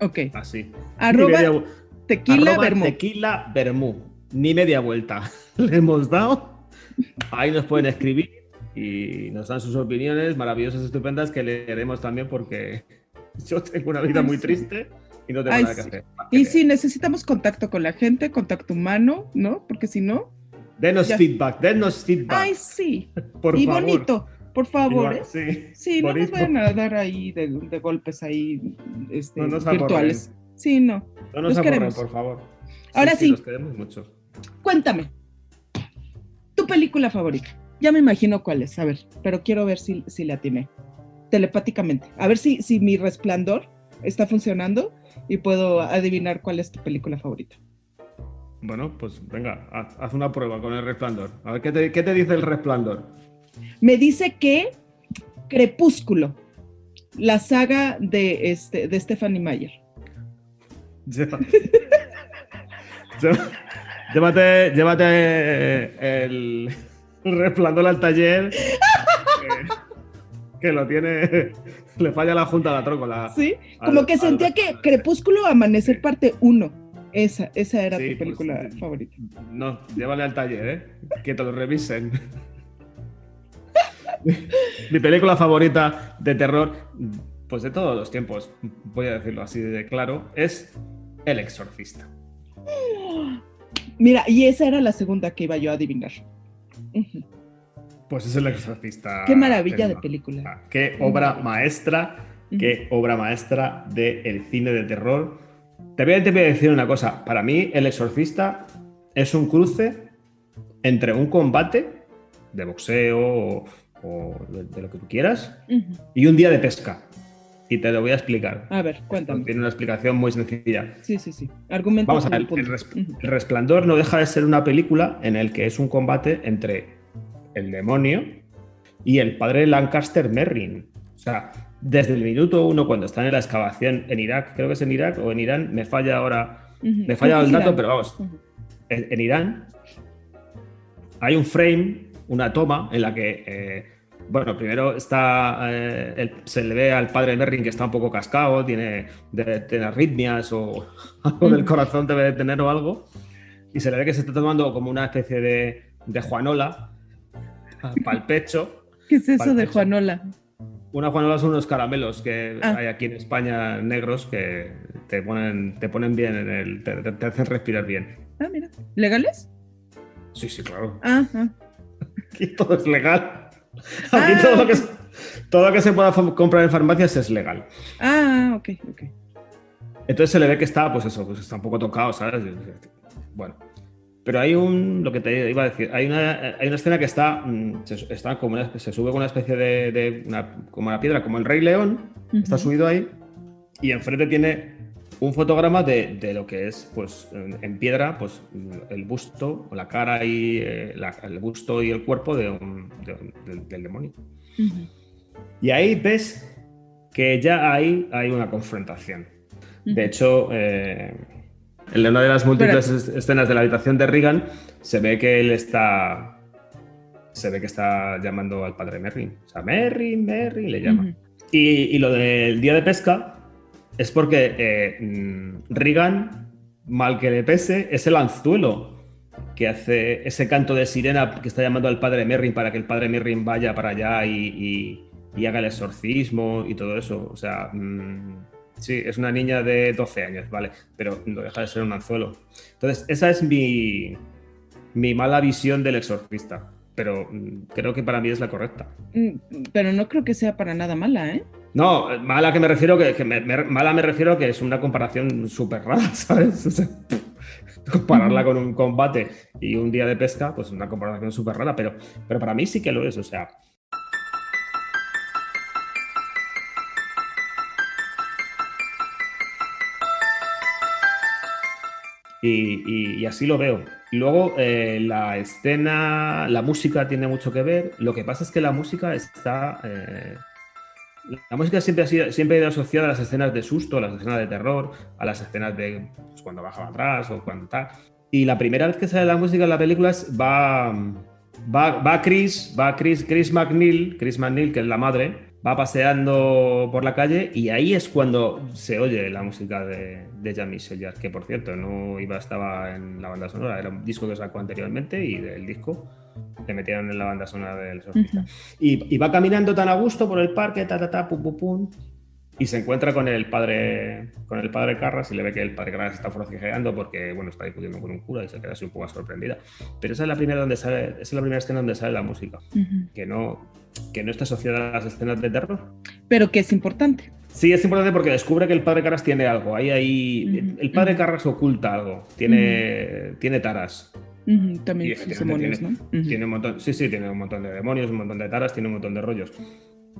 Ok. Así. Arroba tequila Tequila vermú. Ni media vuelta. [LAUGHS] Le hemos dado. Ahí nos pueden escribir y nos dan sus opiniones maravillosas, estupendas, que leeremos también porque [LAUGHS] yo tengo una vida muy triste y no tengo nada que hacer. Y si necesitamos contacto con la gente, contacto humano, ¿no? Porque si no... Denos feedback, denos feedback. Ay, sí. [LAUGHS] Por y bonito, por favor. ¿eh? sí, sí no nos vayan a dar ahí de, golpes ahí este, virtuales. Sí, no. No nos queremos. por favor. Ahora sí. Nos queremos mucho. Cuéntame. ¿Tu película favorita? Ya me imagino cuál es, a ver, pero quiero ver si, si le atiné telepáticamente. A ver si, si mi resplandor está funcionando y puedo adivinar cuál es tu película favorita. Bueno, pues venga, haz, una prueba con el resplandor. A ver, ¿qué te, ¿qué te, dice el resplandor? Me dice que Crepúsculo, la saga de, este, de Stephanie Mayer. [LAUGHS] llévate, llévate el, resplandor al taller. Que, lo tiene. Le falla la junta a la trócola. Sí, como que sentía que Crepúsculo Amanecer parte 1. Esa, esa era tu pues, película favorita. No, llévale al taller, ¿eh? Que te lo revisen. [LAUGHS] Mi película favorita de terror, pues de todos los tiempos, voy a decirlo así de claro, es El Exorcista. Mira, y esa era la segunda que iba yo a adivinar. Pues es el exorcista. Qué maravilla de película. Ah, qué obra maestra, qué obra maestra del cine de terror. Te voy, a, decir una cosa. Para mí, el exorcista es un cruce entre un combate de boxeo o, de, lo que tú quieras y un día de pesca. Y te lo voy a explicar. A ver, cuéntame. tiene una explicación muy sencilla. Sí, sí, sí. Argumento. Vamos a ver, el, Resplandor no deja de ser una película en el que es un combate entre el demonio y el padre Lancaster Merrin. O sea, desde el minuto uno, cuando están en la excavación en Irak, creo que es en Irak o en Irán, me falla ahora, me falla el dato, pero vamos, en, Irán hay un frame, una toma en la que eh, bueno, primero está, eh, se le ve al padre Merrin que está un poco cascado, tiene, de, arritmias o [LAUGHS] algo del corazón debe de tener o algo, y se le ve que se está tomando como una especie de, de juanola para el pecho, [LAUGHS] ¿Qué es eso de. Juanola? Una Juanola son unos caramelos que Ah. hay aquí en España negros que te ponen, te ponen bien en el. Te hacen respirar bien. Ah, mira. ¿Legales? Sí, sí, claro. Ah, ah. [LAUGHS] Aquí todo es legal. [LAUGHS] Aquí Ah, todo, lo ok. que, se- todo lo que se pueda comprar en farmacias es legal. Ah, ok, ok. Entonces se le ve que está, pues eso, pues está un poco tocado, ¿sabes? Bueno. Pero hay un, lo que te iba a decir, hay una, hay una escena que está, mm, se, está como una- se sube con una especie de, de una, como una piedra, como el Rey León, está subido ahí, y enfrente tiene un fotograma de, de lo que es, pues, en, piedra, pues, el busto, o la cara y eh, la- el busto y el cuerpo de un- de un- del- del demonio. Y ahí ves que ya ahí hay una confrontación. De hecho, eh, en una de las múltiples es- escenas de la habitación de Regan, se ve que él está. Se ve que está llamando al padre Merrin. O sea, Merrin, Merrin, le llama. Ujú. Y, y lo del día de pesca es porque eh, mm, Regan, mal que le pese, es el anzuelo que hace ese canto de sirena que está llamando al padre Merrin para que el padre Merrin vaya para allá y, haga el exorcismo y todo eso. O sea, mm, sí, es una niña de 12 años, ¿vale? Pero no deja de ser un anzuelo. Entonces, esa es mi mala visión del exorcista. Pero mm, creo que para mí es la correcta. Mm, Pero no creo que sea para nada mala, ¿eh? No, mala que me refiero que, que me- me- mala me refiero que es una comparación súper rara, [LAUGHS] ¿sabes? O sea, compararla con un combate y un día de pesca, pues es una comparación súper rara, pero, pero para mí sí que lo es, o sea. Y, así lo veo. Luego, eh, la escena, la música tiene mucho que ver. Lo que pasa es que la música está. eh, la música siempre ha, sido, siempre ha ido asociada a las escenas de susto, a las escenas de terror, a las escenas de pues, cuando bajaba atrás o cuando tal. Y la primera vez que sale la música en la película es, va, va, va Chris, va Chris, Chris McNeil, Chris McNeil, que es la madre, va paseando por la calle y ahí es cuando se oye la música de, de Jean-Michel Jarre, que por cierto no iba, estaba en la banda sonora, era un disco que sacó anteriormente y del disco le metieron en la banda sonora del Exorcista. Ujú. Y, y va caminando tan a gusto por el parque, ta, ta, ta, pum, pum, pum, y se encuentra con el padre con el padre Carras y le ve que el padre Carras está forcejeando porque bueno está discutiendo con un cura y se queda así un poco sorprendida. Pero esa es la primera donde sale, esa es la primera escena donde sale la música, Ujú. que no que no está asociada a las escenas de terror. Pero que es importante. Sí, es importante porque descubre que el padre Carras tiene algo. Ahí, ahí Ujú, el padre ujú. Carras oculta algo. Tiene, tiene taras. Ujú, Y También sus demonios, ¿no? Ujú. Tiene un montón, sí, sí, tiene un montón de demonios, un montón de taras, tiene un montón de rollos.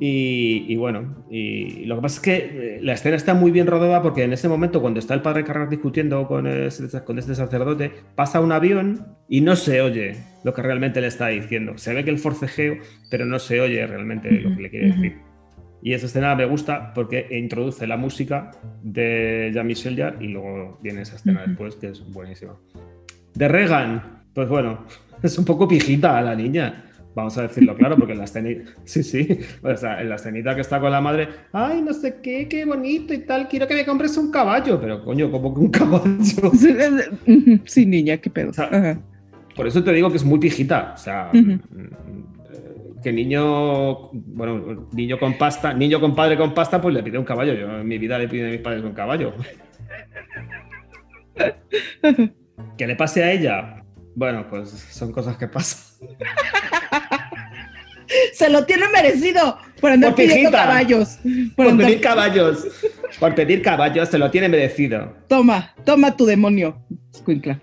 Y, y bueno, y lo que pasa es que eh, la escena está muy bien rodada porque en ese momento, cuando está el padre Carras discutiendo con, ese- con este sacerdote, pasa un avión y no se oye lo que realmente le está diciendo. Se ve que el forcejeo, pero no se oye realmente lo que le quiere decir. Y esa escena me gusta porque introduce la música de Jean-Michel Jarre y luego viene esa escena Ujú. después que es buenísima. De Regan, pues bueno, [LAUGHS] es un poco pijita la niña. Vamos a decirlo claro, porque en la escenita, [LAUGHS] sí, sí, o sea, en la escenita que está con la madre, ay, no sé qué, qué bonito y tal, quiero que me compres un caballo, pero coño, como que un [LAUGHS] caballo. Sí, niña, qué pedo. O sea. Por eso te digo que es muy pijita, o sea, Ujú. mm, eh, que niño, bueno, niño con pasta, niño con padre con pasta, pues le pide un caballo. Yo en mi vida le pido a mis padres un caballo. [LAUGHS] Que le pase a ella, bueno, pues son cosas que pasan. [LAUGHS] Se lo tiene merecido por andar Por pidiendo pijita. caballos. Por Por andar- pedir caballos, por pedir caballos, se lo tiene merecido. Toma, toma tu demonio, escuincla.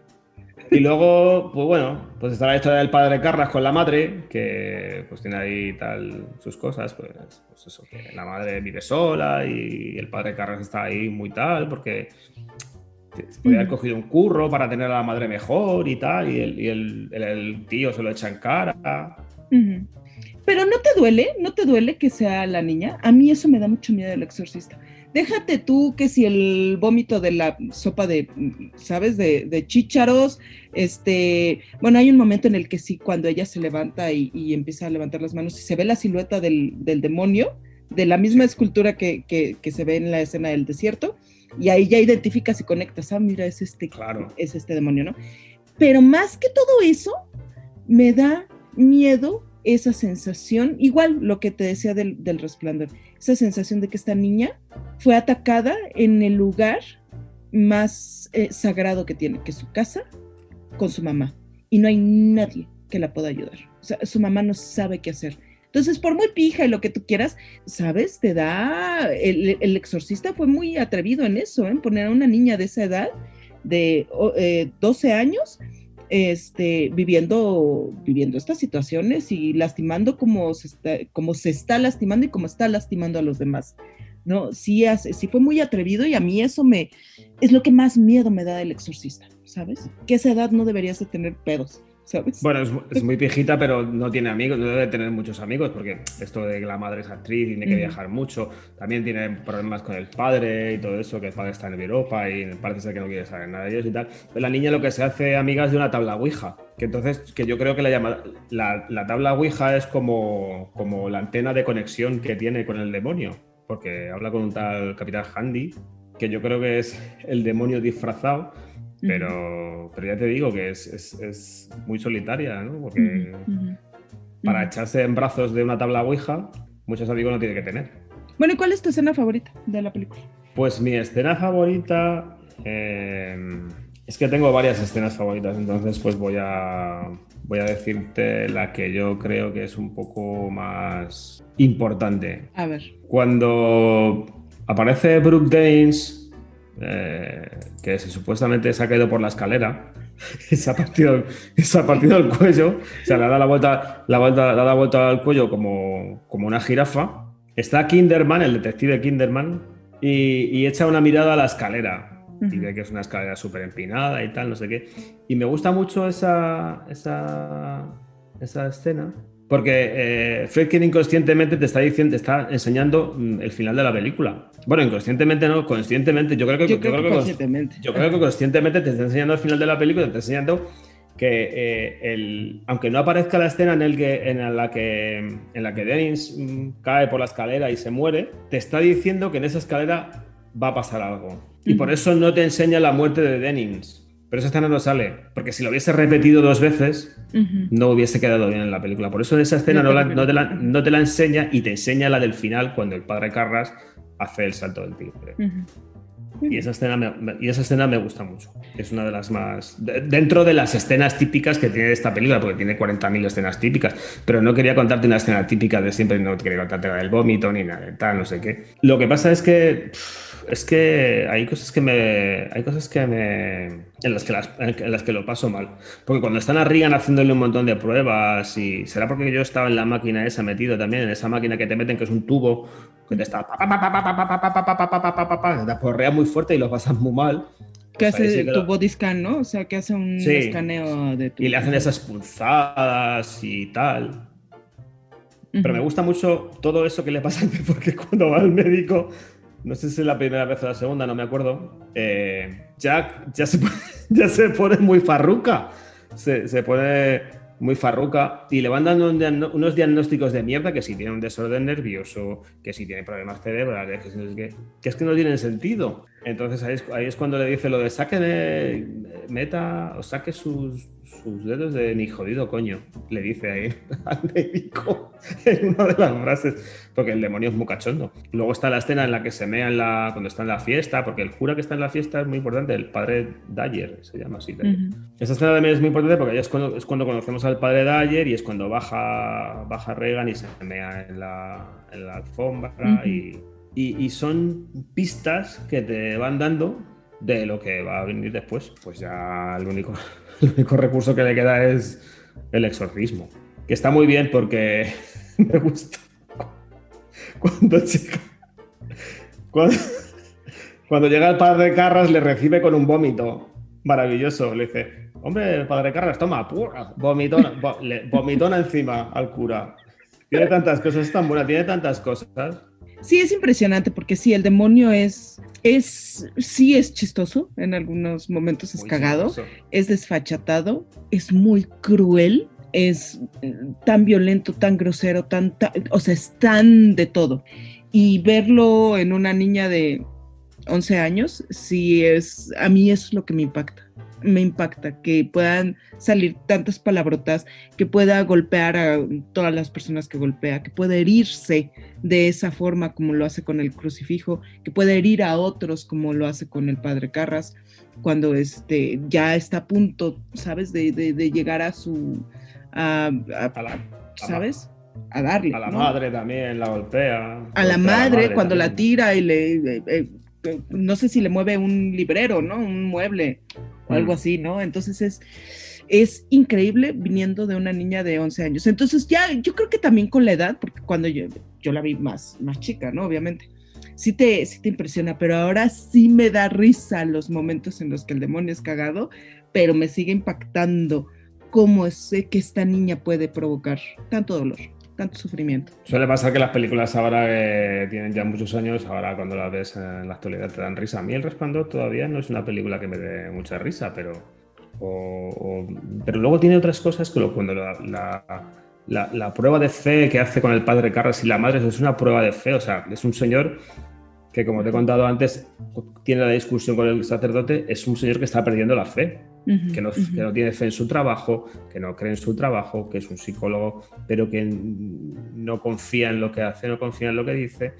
Y luego, pues bueno, pues está la historia del padre Carras con la madre, que pues tiene ahí tal sus cosas, pues, pues eso, que la madre vive sola y el padre Carras está ahí muy tal, porque se podía haber cogido un curro para tener a la madre mejor y tal, y el, y el- el- el tío se lo echa en cara. Pero no te duele, no te duele que sea la niña. A mí eso me da mucho miedo del exorcista. Déjate tú que si el vómito de la sopa de, ¿sabes? De, de chícharos, este, bueno, hay un momento en el que sí, cuando ella se levanta y, y empieza a levantar las manos y se ve la silueta del, del demonio, de la misma escultura que, que- que se ve en la escena del desierto, y ahí ya identificas y conectas, ah, mira, es este, Claro. es este demonio, ¿no? Pero más que todo eso, me da miedo esa sensación, igual lo que te decía del, resplandor, esa sensación de que esta niña fue atacada en el lugar más eh, sagrado que tiene, que es su casa, con su mamá. Y no hay nadie que la pueda ayudar. O sea, su mamá no sabe qué hacer. Entonces, por muy pija y lo que tú quieras, ¿sabes? Te da, el, exorcista fue muy atrevido en eso, en poner a una niña de esa edad, de 12 eh, años, este, viviendo, viviendo estas situaciones y lastimando como se, está, como se está lastimando y como está lastimando a los demás. ¿no? Sí, hace, sí fue muy atrevido y a mí eso me es lo que más miedo me da del exorcista, ¿sabes? Que esa edad no deberías de tener pedos. Bueno, es, muy viejita, pero no tiene amigos, no debe tener muchos amigos, porque esto de que la madre es actriz, tiene que viajar mucho, también tiene problemas con el padre y todo eso, que el padre está en Europa y parece ser que no quiere saber nada de ellos y tal. la niña lo que se hace amigas de una tabla Ouija, que entonces, que yo creo que la, llama, la, la tabla Ouija es como, como la antena de conexión que tiene con el demonio, porque habla con un tal Capitán Handy, que yo creo que es el demonio disfrazado pero, pero ya te digo que es, es, muy solitaria, ¿no? Porque para echarse en brazos de una tabla Ouija, muchos amigos no tiene que tener. Bueno, ¿y cuál es tu escena favorita de la película? Pues mi escena favorita. Em, es que tengo varias escenas favoritas, entonces pues voy a, voy a decirte la que yo creo que es un poco más importante. A ver. Cuando aparece Brooke Danes eh, que se supuestamente se ha caído por la escalera y [LAUGHS] se ha partido, se ha partido el cuello, o sea, le ha dado la vuelta, la vuelta, le ha vuelta al cuello como, como una jirafa. Está Kinderman, el detective Kinderman, y, echa una mirada a la escalera y ve que es una escalera súper empinada y tal, no sé qué. Y me gusta mucho esa, esa, esa escena porque eh, Fredkin inconscientemente te está diciendo, te está enseñando mm, el final de la película. Bueno, inconscientemente no, conscientemente. Yo creo que, conscientemente. Yo creo que conscientemente te está enseñando el final de la película, te está enseñando que eh, el, aunque no aparezca la escena en, el que, en la que en la que Dennis mm, cae por la escalera y se muere, te está diciendo que en esa escalera va a pasar algo. Y por eso no te enseña la muerte de Dennings. Pero esa escena no sale, porque si lo hubiese repetido dos veces, no hubiese quedado bien en la película. Por eso esa escena no, te la, enseña y te enseña la del final, cuando el padre Carras hace el salto del tigre. Y esa, escena me, y esa escena me gusta mucho. Es una de las más. dentro de las escenas típicas que tiene esta película, porque tiene 40.000 escenas típicas, pero no quería contarte una escena típica de siempre, no quería contarte la del vómito ni nada de tal, no sé qué. Lo que pasa es que es que hay cosas que me. Hay cosas que me. En las que, las, en las que lo paso mal. Porque cuando están a Regan haciéndole un montón de pruebas, y será porque yo estaba en la máquina esa metido también, en esa máquina que te meten, que es un tubo, que te está. Te porrea muy fuerte y lo pasas muy mal. Que hace tu body scan, ¿no? O sea, que hace un escaneo de tu. Y le hacen esas pulsadas y tal. Pero me gusta mucho todo eso que le pasa porque cuando va al médico no sé si es la primera vez o la segunda, no me acuerdo, eh, Jack ya se, [LAUGHS] ya se pone muy farruca. Se, se, pone muy farruca y le van dando unos diagnósticos de mierda que si tiene un desorden nervioso, que si tiene problemas cerebrales, que, que es que no tienen sentido. Entonces ahí es, ahí es, cuando le dice lo de saque meta o saque sus, sus dedos de mi jodido coño, le dice ahí [LAUGHS] al médico en una de las frases, porque el demonio es muy cachondo. Luego está la escena en la que se mea en la, cuando está en la fiesta, porque el cura que está en la fiesta es muy importante, el padre Dyer, se llama así. Esa escena también es muy importante porque es cuando, es cuando conocemos al padre Dyer y es cuando baja, baja Reagan y se mea en la, en la alfombra y, y, son pistas que te van dando de lo que va a venir después. Pues ya el único, [LAUGHS] el recurso que le queda es el exorcismo. Que está muy bien porque [LAUGHS] me gusta. Cuando llega, cuando, llega el padre Carras le recibe con un vómito maravilloso. Le dice, hombre, padre Carras, toma, vomitona, vomitona encima al cura. Tiene tantas cosas, tan buena, tiene tantas cosas. Sí, es impresionante porque sí, el demonio es, es, sí es chistoso, en algunos momentos es cagado, es desfachatado, es muy cruel, es eh, tan violento, tan grosero, tan, o sea, es tan de todo. Y verlo en una niña de 11 años, sí es, a mí es lo que me impacta. Me impacta que puedan salir tantas palabrotas, que pueda golpear a todas las personas que golpea, que pueda herirse de esa forma como lo hace con el crucifijo, que pueda herir a otros como lo hace con el padre Carras, cuando este, ya está a punto, ¿sabes?, de, llegar a su... A, ¿Sabes? A darle. A la madre también la golpea. A la madre, cuando la tira y le... Eh, eh, no sé si le mueve un librero, ¿no? Un mueble o algo mm. así, ¿no? Entonces es, es increíble viniendo de una niña de 11 años. Entonces ya, yo creo que también con la edad, porque cuando yo, yo la vi más, más chica, ¿no? Obviamente. Sí te, sí te impresiona, pero ahora sí me da risa los momentos en los que el demonio es cagado, pero me sigue impactando cómo es que esta niña puede provocar tanto dolor tanto sufrimiento. Suele pasar que las películas ahora que tienen ya muchos años, ahora cuando las ves en la actualidad te dan risa. A mí El Resplandor todavía no es una película que me dé mucha risa, pero, pero luego tiene otras cosas que cuando la, la, prueba de fe que hace con el padre Carras y la madre es una prueba de fe, o sea, es un señor que como te he contado antes, tiene la discusión con el sacerdote, es un señor que está perdiendo la fe que, no, tiene fe en su trabajo, que no cree en su trabajo, que es un psicólogo, pero que no confía en lo que hace, no confía en lo que dice.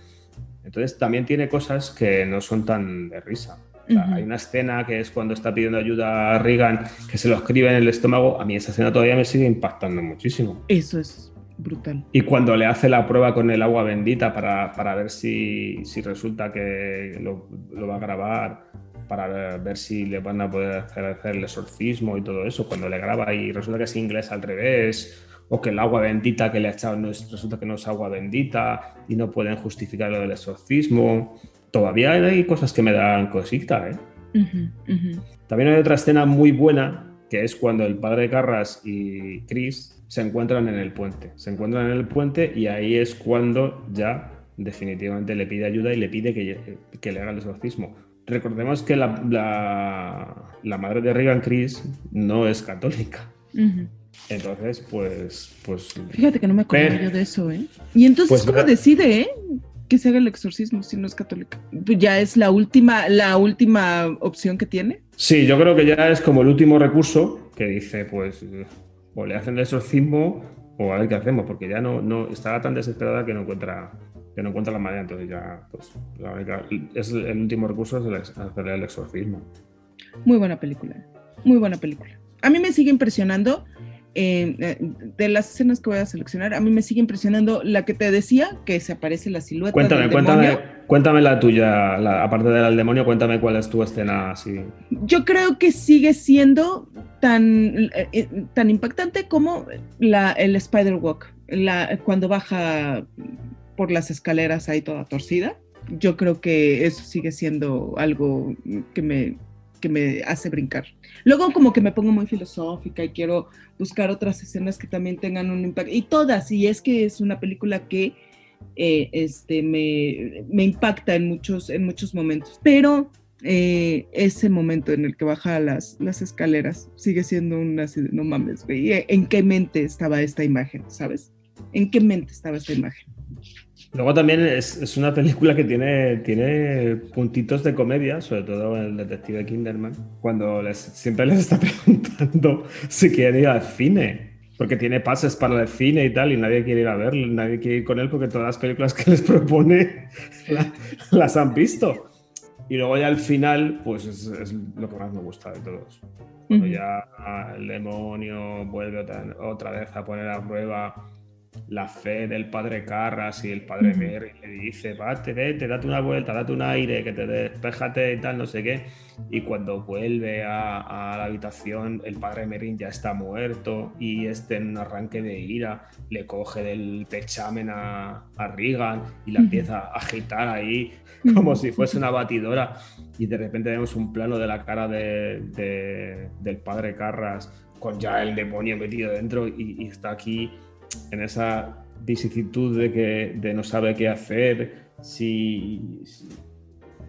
Entonces también tiene cosas que no son tan de risa. Hay una escena que es cuando está pidiendo ayuda a Reagan, que se lo escribe en el estómago. A mí esa escena todavía me sigue impactando muchísimo. Eso es brutal. Y cuando le hace la prueba con el agua bendita para, para ver si, si, resulta que lo, lo va a grabar para ver si le van a poder hacer, el exorcismo y todo eso, cuando le graba y resulta que es inglés al revés, o que el agua bendita que le ha echado no es, resulta que no es agua bendita y no pueden justificar lo del exorcismo. Todavía hay cosas que me dan cosita, ¿eh? También hay otra escena muy buena, que es cuando el padre Carras y Chris se encuentran en el puente. Se encuentran en el puente y ahí es cuando ya definitivamente le pide ayuda y le pide que, que le haga el exorcismo recordemos que la, la, madre de Reagan, Chris, no es católica. Entonces, pues, pues. Fíjate que no me acuerdo yo de eso, ¿eh? Y entonces, pues ¿cómo decide, eh? Que se haga el exorcismo si no es católica. Pues ya es la última, la última opción que tiene. Sí, yo creo que ya es como el último recurso que dice, pues, o le hacen el exorcismo o a ver qué hacemos, porque ya no, no estará tan desesperada que no encuentra que no encuentra la manera, entonces ya, pues, la única, es el último recurso es hacer el exorcismo. Muy buena película, muy buena película. A mí me sigue impresionando, eh, eh, de las escenas que voy a seleccionar, a mí me sigue impresionando la que te decía, que se aparece la silueta cuéntame, del cuéntame, demonio. Cuéntame la tuya, aparte del demonio, cuéntame cuál es tu escena así. Yo creo que sigue siendo tan, eh, tan impactante como la, el Spider Walk, la, cuando baja por las escaleras ahí toda torcida. Yo creo que eso sigue siendo algo que me, que me hace brincar. Luego como que me pongo muy filosófica y quiero buscar otras escenas que también tengan un impacto. Y todas, y es que es una película que eh, este, me, me, impacta en muchos, en muchos momentos. Pero eh, ese momento en el que baja las, las escaleras sigue siendo un así no mames, güey, ¿en qué mente estaba esta imagen, sabes? ¿En qué mente estaba esta imagen? Luego también es, una película que tiene, tiene puntitos de comedia, sobre todo el detective Kinderman, cuando les, siempre les está [LAUGHS] preguntando si quieren ir al cine, porque tiene pases para el cine y tal, y nadie quiere ir a verlo, nadie quiere ir con él porque todas las películas que [LAUGHS] les propone las han visto. Y luego ya al final, pues es, lo que más me gusta de todos. Cuando ya el demonio vuelve otra vez a poner a prueba la fe del padre Carras y el padre Merry le dice, vete, vete, date una vuelta, date un aire, que te despejate y tal, no sé qué. Y cuando vuelve a, la habitación, el padre Merry ya está muerto y este en un arranque de ira le coge del pechamen a, a Regan y la empieza a agitar ahí como si fuese una batidora. Y de repente vemos un plano de la cara de, del padre Carras con ya el demonio metido dentro y está aquí en esa vicisitud de que de no sabe qué hacer, si,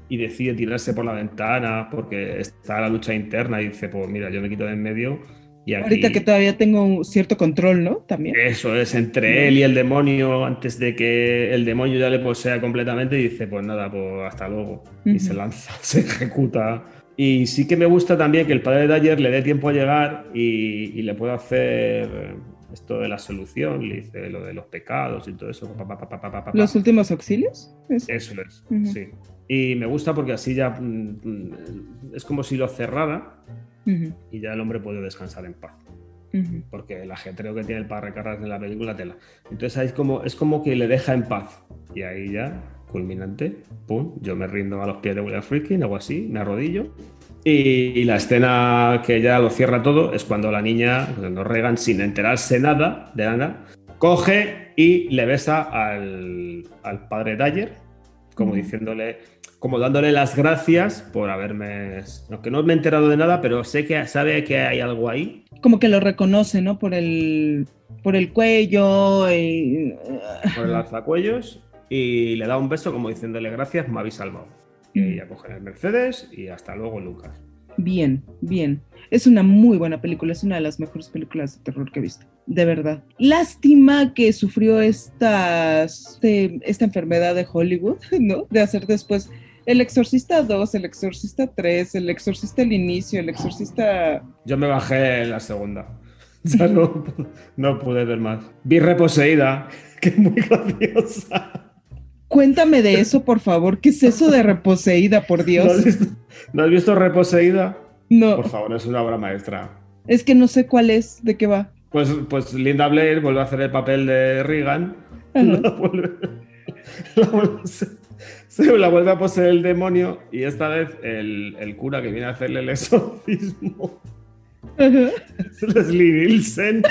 y decide tirarse por la ventana porque está la lucha interna y dice, pues mira, yo me quito de en medio. Y Ahorita que todavía tengo un cierto control, ¿no? También. Eso es, entre él y el demonio, antes de que el demonio ya le posea completamente, dice, pues nada, pues hasta luego. Y se lanza, [LAUGHS] se ejecuta. Y sí que me gusta también que el padre de ayer le dé tiempo a llegar y, y le pueda hacer esto de la solución, le dice lo de los pecados y todo eso. ¿Los últimos auxilios? Eso es, sí. Y me gusta porque así ya mm, mm, es como si lo cerrara y ya el hombre puede descansar en paz. Porque el ajetreo que tiene el padre Carras en la película tela. Entonces ahí es como, es como que le deja en paz. Y ahí ya, culminante, pum, yo me rindo a los pies de William Friedkin, algo así, me arrodillo y, la escena que ya lo cierra todo es cuando la niña, cuando Regan, sin enterarse nada de nada, coge y le besa al, padre Dyer, como diciéndole, como dándole las gracias por haberme. Aunque no me he enterado de nada, pero sé que sabe que hay algo ahí. Como que lo reconoce, ¿no? Por el, por el cuello. Y... Por el alzacuellos. Y le da un beso como diciéndole gracias, me habéis salvado. Y a coger el Mercedes y hasta luego, Lucas. Bien, bien. Es una muy buena película, es una de las mejores películas de terror que he visto, de verdad. Lástima que sufrió esta, este, esta enfermedad de Hollywood, [LAUGHS] ¿no? De hacer después El Exorcista 2, El Exorcista 3, El Exorcista el inicio, El Exorcista... Yo me bajé en la segunda. [LAUGHS] Ya no, no pude ver más. Vi Reposeída, [LAUGHS] que es muy graciosa. Cuéntame de eso, por favor. ¿Qué es eso de reposeída, por [LAUGHS] Dios? ¿No has visto, Reposeída? No. Por favor, es una obra maestra. Es que no sé cuál es, de qué va. Pues, pues Linda Blair vuelve a hacer el papel de Regan. [LAUGHS] La vuelve, [LAUGHS] se, la vuelve a poseer el demonio y esta vez el, cura que viene a hacerle el exorcismo es Leslie Nielsen.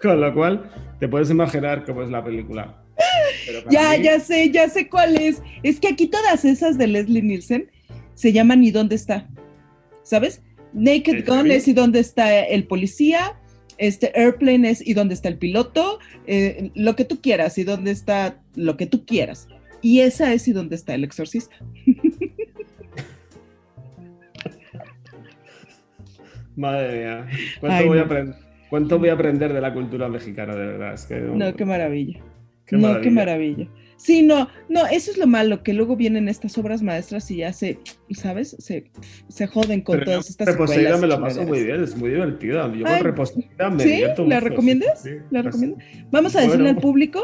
Con lo cual, te puedes imaginar cómo es la película ya, ya sé, ya sé cuál es. Es que aquí todas esas de Leslie Nielsen se llaman ¿Y dónde está? ¿Sabes? Naked Gun es ¿Y dónde está el policía? Este Airplane es ¿Y dónde está el piloto? Eh, lo que tú quieras, ¿Y dónde está lo que tú quieras? Y esa es ¿Y dónde está el exorcista? [LAUGHS] Madre mía. ¿Cuánto, voy, a aprender? ¿Cuánto voy a aprender de la cultura mexicana, de verdad? no, qué maravilla no, qué maravilla. Sí, no, no, eso es lo malo, que luego vienen estas obras maestras y ya se, ¿sabes? Se, se joden con todas estas Reposeída me lo paso muy bien, es muy divertida. Yo con Reposeída me ¿Sí? ¿La recomiendas? Sí, ¿La recomiendo? Vamos a decirle al público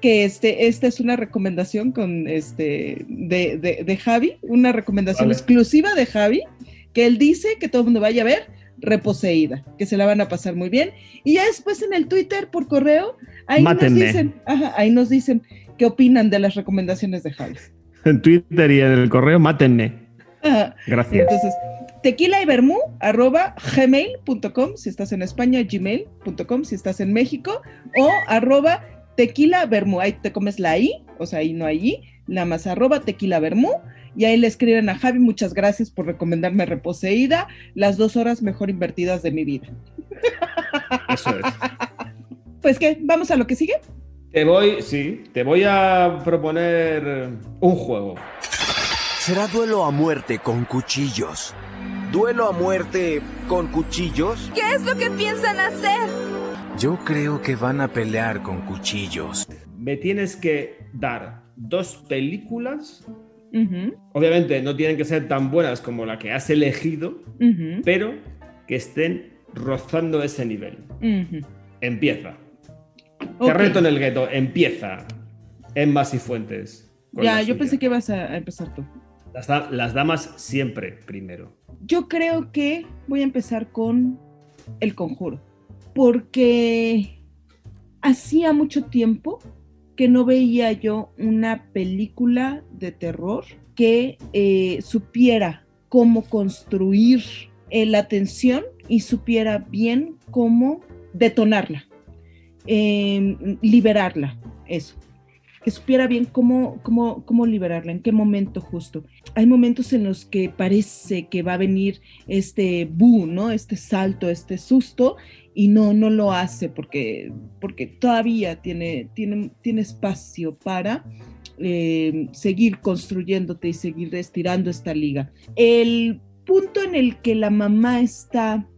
que este, esta es una recomendación con este de, de, de Javi, una recomendación exclusiva de Javi, que él dice que todo el mundo vaya a ver reposeída, que se la van a pasar muy bien. Y ya después en el Twitter, por correo, ahí nos dicen, ahí nos dicen qué opinan de las recomendaciones de Javi. [LAUGHS] En Twitter y en el correo, mátenme. Gracias. Entonces, tequila y arroba gmail.com si estás en España, gmail.com si estás en México, o arroba tequila ahí te comes la I, o sea, ahí no hay I, nada más arroba tequila y ahí le escriben a Javi, muchas gracias por recomendarme Reposeída, las dos horas mejor invertidas de mi vida. Eso es. [LAUGHS] Pues qué, vamos a lo que sigue. Te voy, sí, te voy a proponer un juego. Será duelo a muerte con cuchillos. ¿Duelo a muerte con cuchillos? ¿Qué es lo que piensan hacer? Yo creo que van a pelear con cuchillos. Me tienes que dar dos películas Obviamente no tienen que ser tan buenas como la que has elegido, pero que estén rozando ese nivel. Empieza. Te reto en el gueto, empieza. En Más y Fuentes. Ya, yo pensé que ibas a, empezar tú. Las, las, damas siempre primero. Yo creo que voy a empezar con El Conjuro, porque hacía mucho tiempo que no veía yo una película de terror que eh, supiera cómo construir eh, la tensión y supiera bien cómo detonarla, em, liberarla, eso. Que supiera bien cómo, cómo, cómo liberarla, en qué momento justo. Hay momentos en los que parece que va a venir este boom, ¿no? Este salto, este susto, y no, no lo hace porque, porque todavía tiene, tiene, tiene espacio para eh, seguir construyéndote y seguir estirando esta liga. El punto en el que la mamá está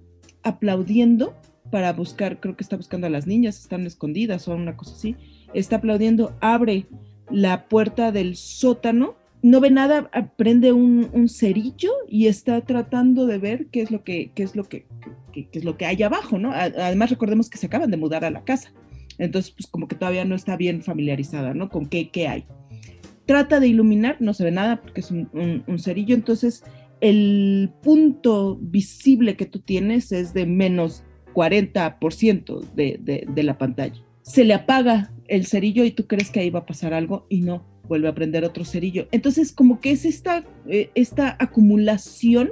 aplaudiendo para buscar, creo que está buscando a las niñas, están escondidas o una cosa así, está aplaudiendo, abre la puerta del sótano no ve nada, prende un, cerillo y está tratando de ver qué es lo que, qué es lo que, qué, es lo que hay abajo, ¿no? Además, recordemos que se acaban de mudar a la casa. Entonces, pues como que todavía no está bien familiarizada, ¿no? Con qué, qué hay. Trata de iluminar, no se ve nada porque es un cerillo, entonces el punto visible que tú tienes es de menos 40% de, de, de, la pantalla. Se le apaga el cerillo y tú crees que ahí va a pasar algo y no, vuelve a prender otro cerillo. Entonces, como que es esta, eh, esta acumulación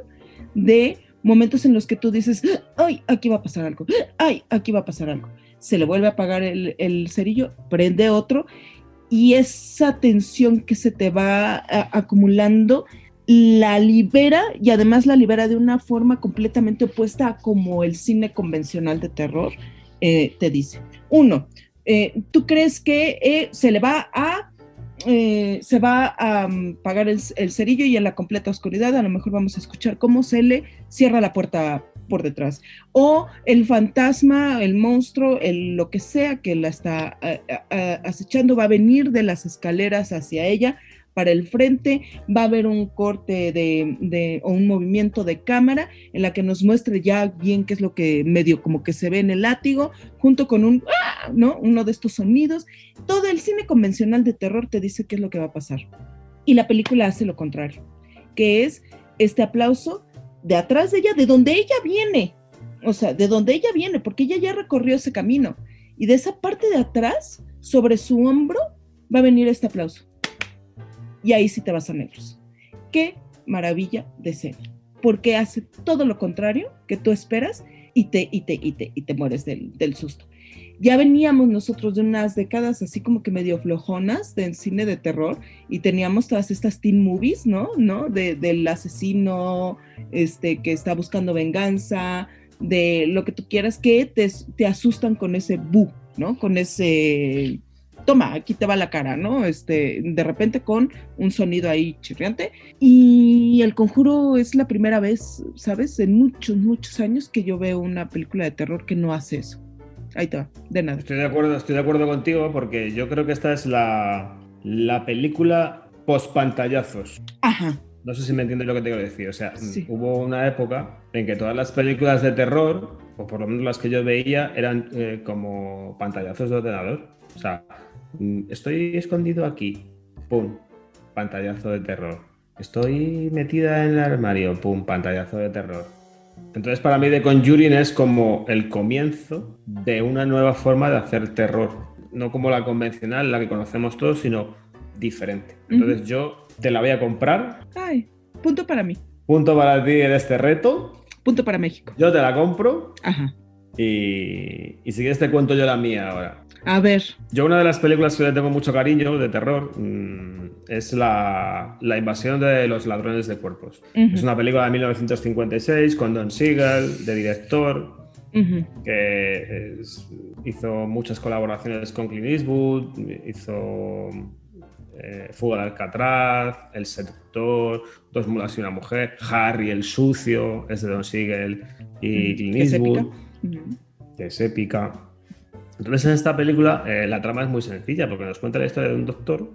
de momentos en los que tú dices, ay, aquí va a pasar algo, ay, aquí va a pasar algo. Se le vuelve a apagar el, el cerillo, prende otro y esa tensión que se te va a, acumulando la libera y además la libera de una forma completamente opuesta a como el cine convencional de terror eh, te dice. Uno, eh, ¿tú crees que eh, se le va a eh, se va a um, pagar el, cerillo y en la completa oscuridad a lo mejor vamos a escuchar cómo se le cierra la puerta por detrás. O el fantasma, el monstruo, el, lo que sea que la está acechando va a venir de las escaleras hacia ella para el frente, va a haber un corte de, o un movimiento de cámara en la que nos muestre ya bien qué es lo que medio como que se ve en el látigo, junto con un, ¡ah! ¿no? Uno de estos sonidos. Todo el cine convencional de terror te dice qué es lo que va a pasar. Y la película hace lo contrario, que es este aplauso de atrás de ella, de donde ella viene, o sea, de donde ella viene, porque ella ya recorrió ese camino. Y de esa parte de atrás, sobre su hombro, va a venir este aplauso y ahí sí te vas a negros. Qué maravilla de serie, porque hace todo lo contrario que tú esperas y te, y te, y te, y te mueres del, del susto. Ya veníamos nosotros de unas décadas así como que medio flojonas del cine de terror y teníamos todas estas teen movies, ¿no? ¿No? De, del asesino este, que está buscando venganza, de lo que tú quieras, que te, te asustan con ese bu, ¿no? Con ese toma, aquí te va la cara, ¿no? Este, de repente con un sonido ahí chirriante. Y El Conjuro es la primera vez, ¿sabes? En muchos, muchos años que yo veo una película de terror que no hace eso. Ahí te va, de nada. Estoy de acuerdo, estoy de acuerdo contigo porque yo creo que esta es la, la película post pantallazos. Ajá. No sé si me entiendes lo que te quiero decir. O sea, sí. hubo una época en que todas las películas de terror, o por lo menos las que yo veía, eran eh, como pantallazos de ordenador. O sea, Mm, estoy escondido aquí, pum, pantallazo de terror. Estoy metida en el armario, pum, pantallazo de terror. Entonces para mí The Conjuring es como el comienzo de una nueva forma de hacer terror. No como la convencional, la que conocemos todos, sino diferente. Entonces uh -huh. yo te la voy a comprar. Ay, punto para mí. Punto para ti en este reto. Punto para México. Yo te la compro. Ajá. Y, y si quieres te cuento yo la mía ahora. A ver. Yo una de las películas que le tengo mucho cariño de terror mmm, es la, la, invasión de los ladrones de cuerpos. Uh -huh. Es una película de 1956 con Don Siegel, de director, uh -huh. que es, hizo muchas colaboraciones con Clint Eastwood, hizo eh, Fuga de Alcatraz, El Seductor, Dos mulas y una mujer, Harry el sucio, es de Don Siegel y Clint Eastwood, que es épica. Entonces en esta película eh, la trama es muy sencilla porque nos cuenta la historia de un doctor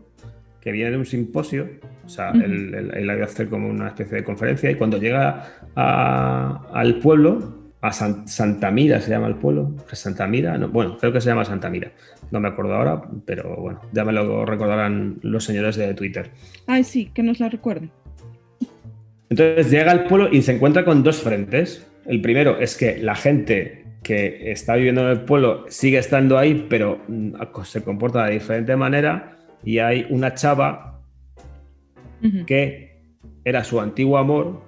que viene de un simposio, o sea, uh -huh. él, él, él, había hacer como una especie de conferencia y cuando llega a, al pueblo, a San, Santa Mira se llama el pueblo, Santa Mira, no, bueno, creo que se llama Santa Mira, no me acuerdo ahora, pero bueno, ya me lo recordarán los señores de Twitter. Ay, sí, que nos la recuerden. Entonces llega al pueblo y se encuentra con dos frentes. El primero es que la gente que está viviendo en el pueblo sigue estando ahí, pero mm, se comporta de diferente manera. Y hay una chava uh -huh. que era su antiguo amor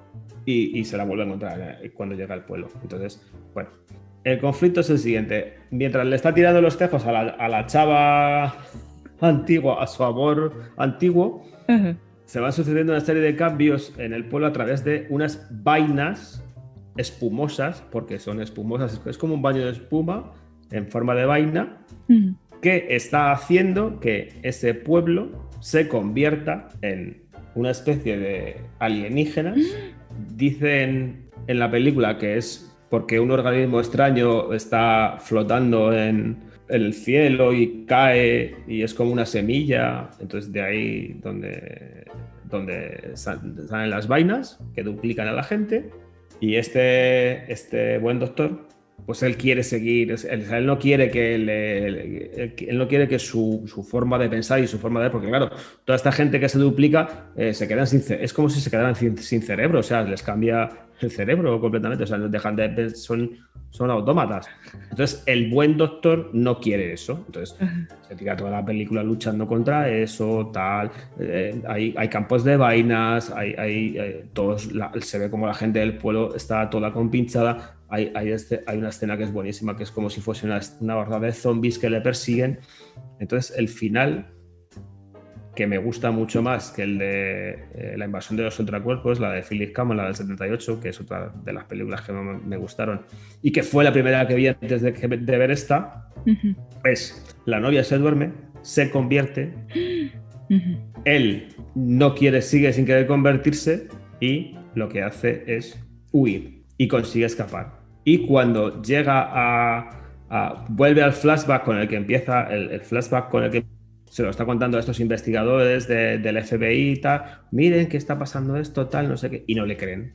y, y, se la vuelve a encontrar eh, cuando llega al pueblo. Entonces, bueno, el conflicto es el siguiente. Mientras le está tirando los tejos a la, a la chava antigua, a su amor antiguo, uh -huh. se van sucediendo una serie de cambios en el pueblo a través de unas vainas espumosas, porque son espumosas, es como un baño de espuma en forma de vaina, mm. que está haciendo que ese pueblo se convierta en una especie de alienígenas. Mm. Dicen en la película que es porque un organismo extraño está flotando en, el cielo y cae y es como una semilla. Entonces de ahí donde, donde salen las vainas que duplican a la gente. Y este, este buen doctor pues él quiere seguir, él, no quiere que él, no quiere que su, forma de pensar y su forma de porque claro, toda esta gente que se duplica eh, se quedan sin, es como si se quedaran sin, cerebro, o sea, les cambia el cerebro completamente, o sea, dejan de, son, son autómatas. Entonces, el buen doctor no quiere eso, entonces se tira toda la película luchando contra eso, tal, eh, hay, campos de vainas, hay, hay, eh, todos, se ve como la gente del pueblo está toda compinchada, hay, este, hay, una escena que es buenísima, que es como si fuese una, una barra de zombies que le persiguen. Entonces, el final, que me gusta mucho más que el de eh, La invasión de los ultracuerpos, la de Philip Kamen, la del 78, que es otra de las películas que me, me gustaron, y que fue la primera que vi antes de, de ver esta, es la novia se duerme, se convierte, él no quiere, sigue sin querer convertirse, y lo que hace es huir y consigue escapar. Y cuando llega a, vuelve al flashback con el que empieza, el, flashback con el que se lo está contando a estos investigadores del FBI y tal, miren que está pasando esto, tal, no sé qué, y no le creen.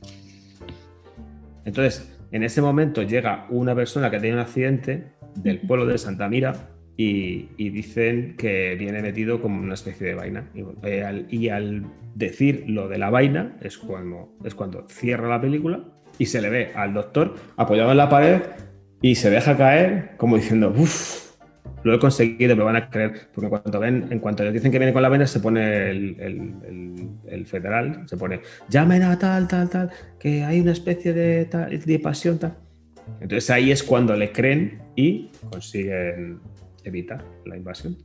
Entonces, en ese momento llega una persona que tiene un accidente del pueblo de Santa Mira y, dicen que viene metido como una especie de vaina. Y, eh, al, y, al, decir lo de la vaina es cuando, es cuando cierra la película y se le ve al doctor apoyado en la pared y se deja caer como diciendo, uff, lo he conseguido, me van a creer. Porque en cuanto, ven, en cuanto le dicen que viene con la vena, se pone el, federal, se pone, llamen a tal, tal, tal, que hay una especie de, de pasión, tal. Entonces ahí es cuando le creen y consiguen evitar la invasión.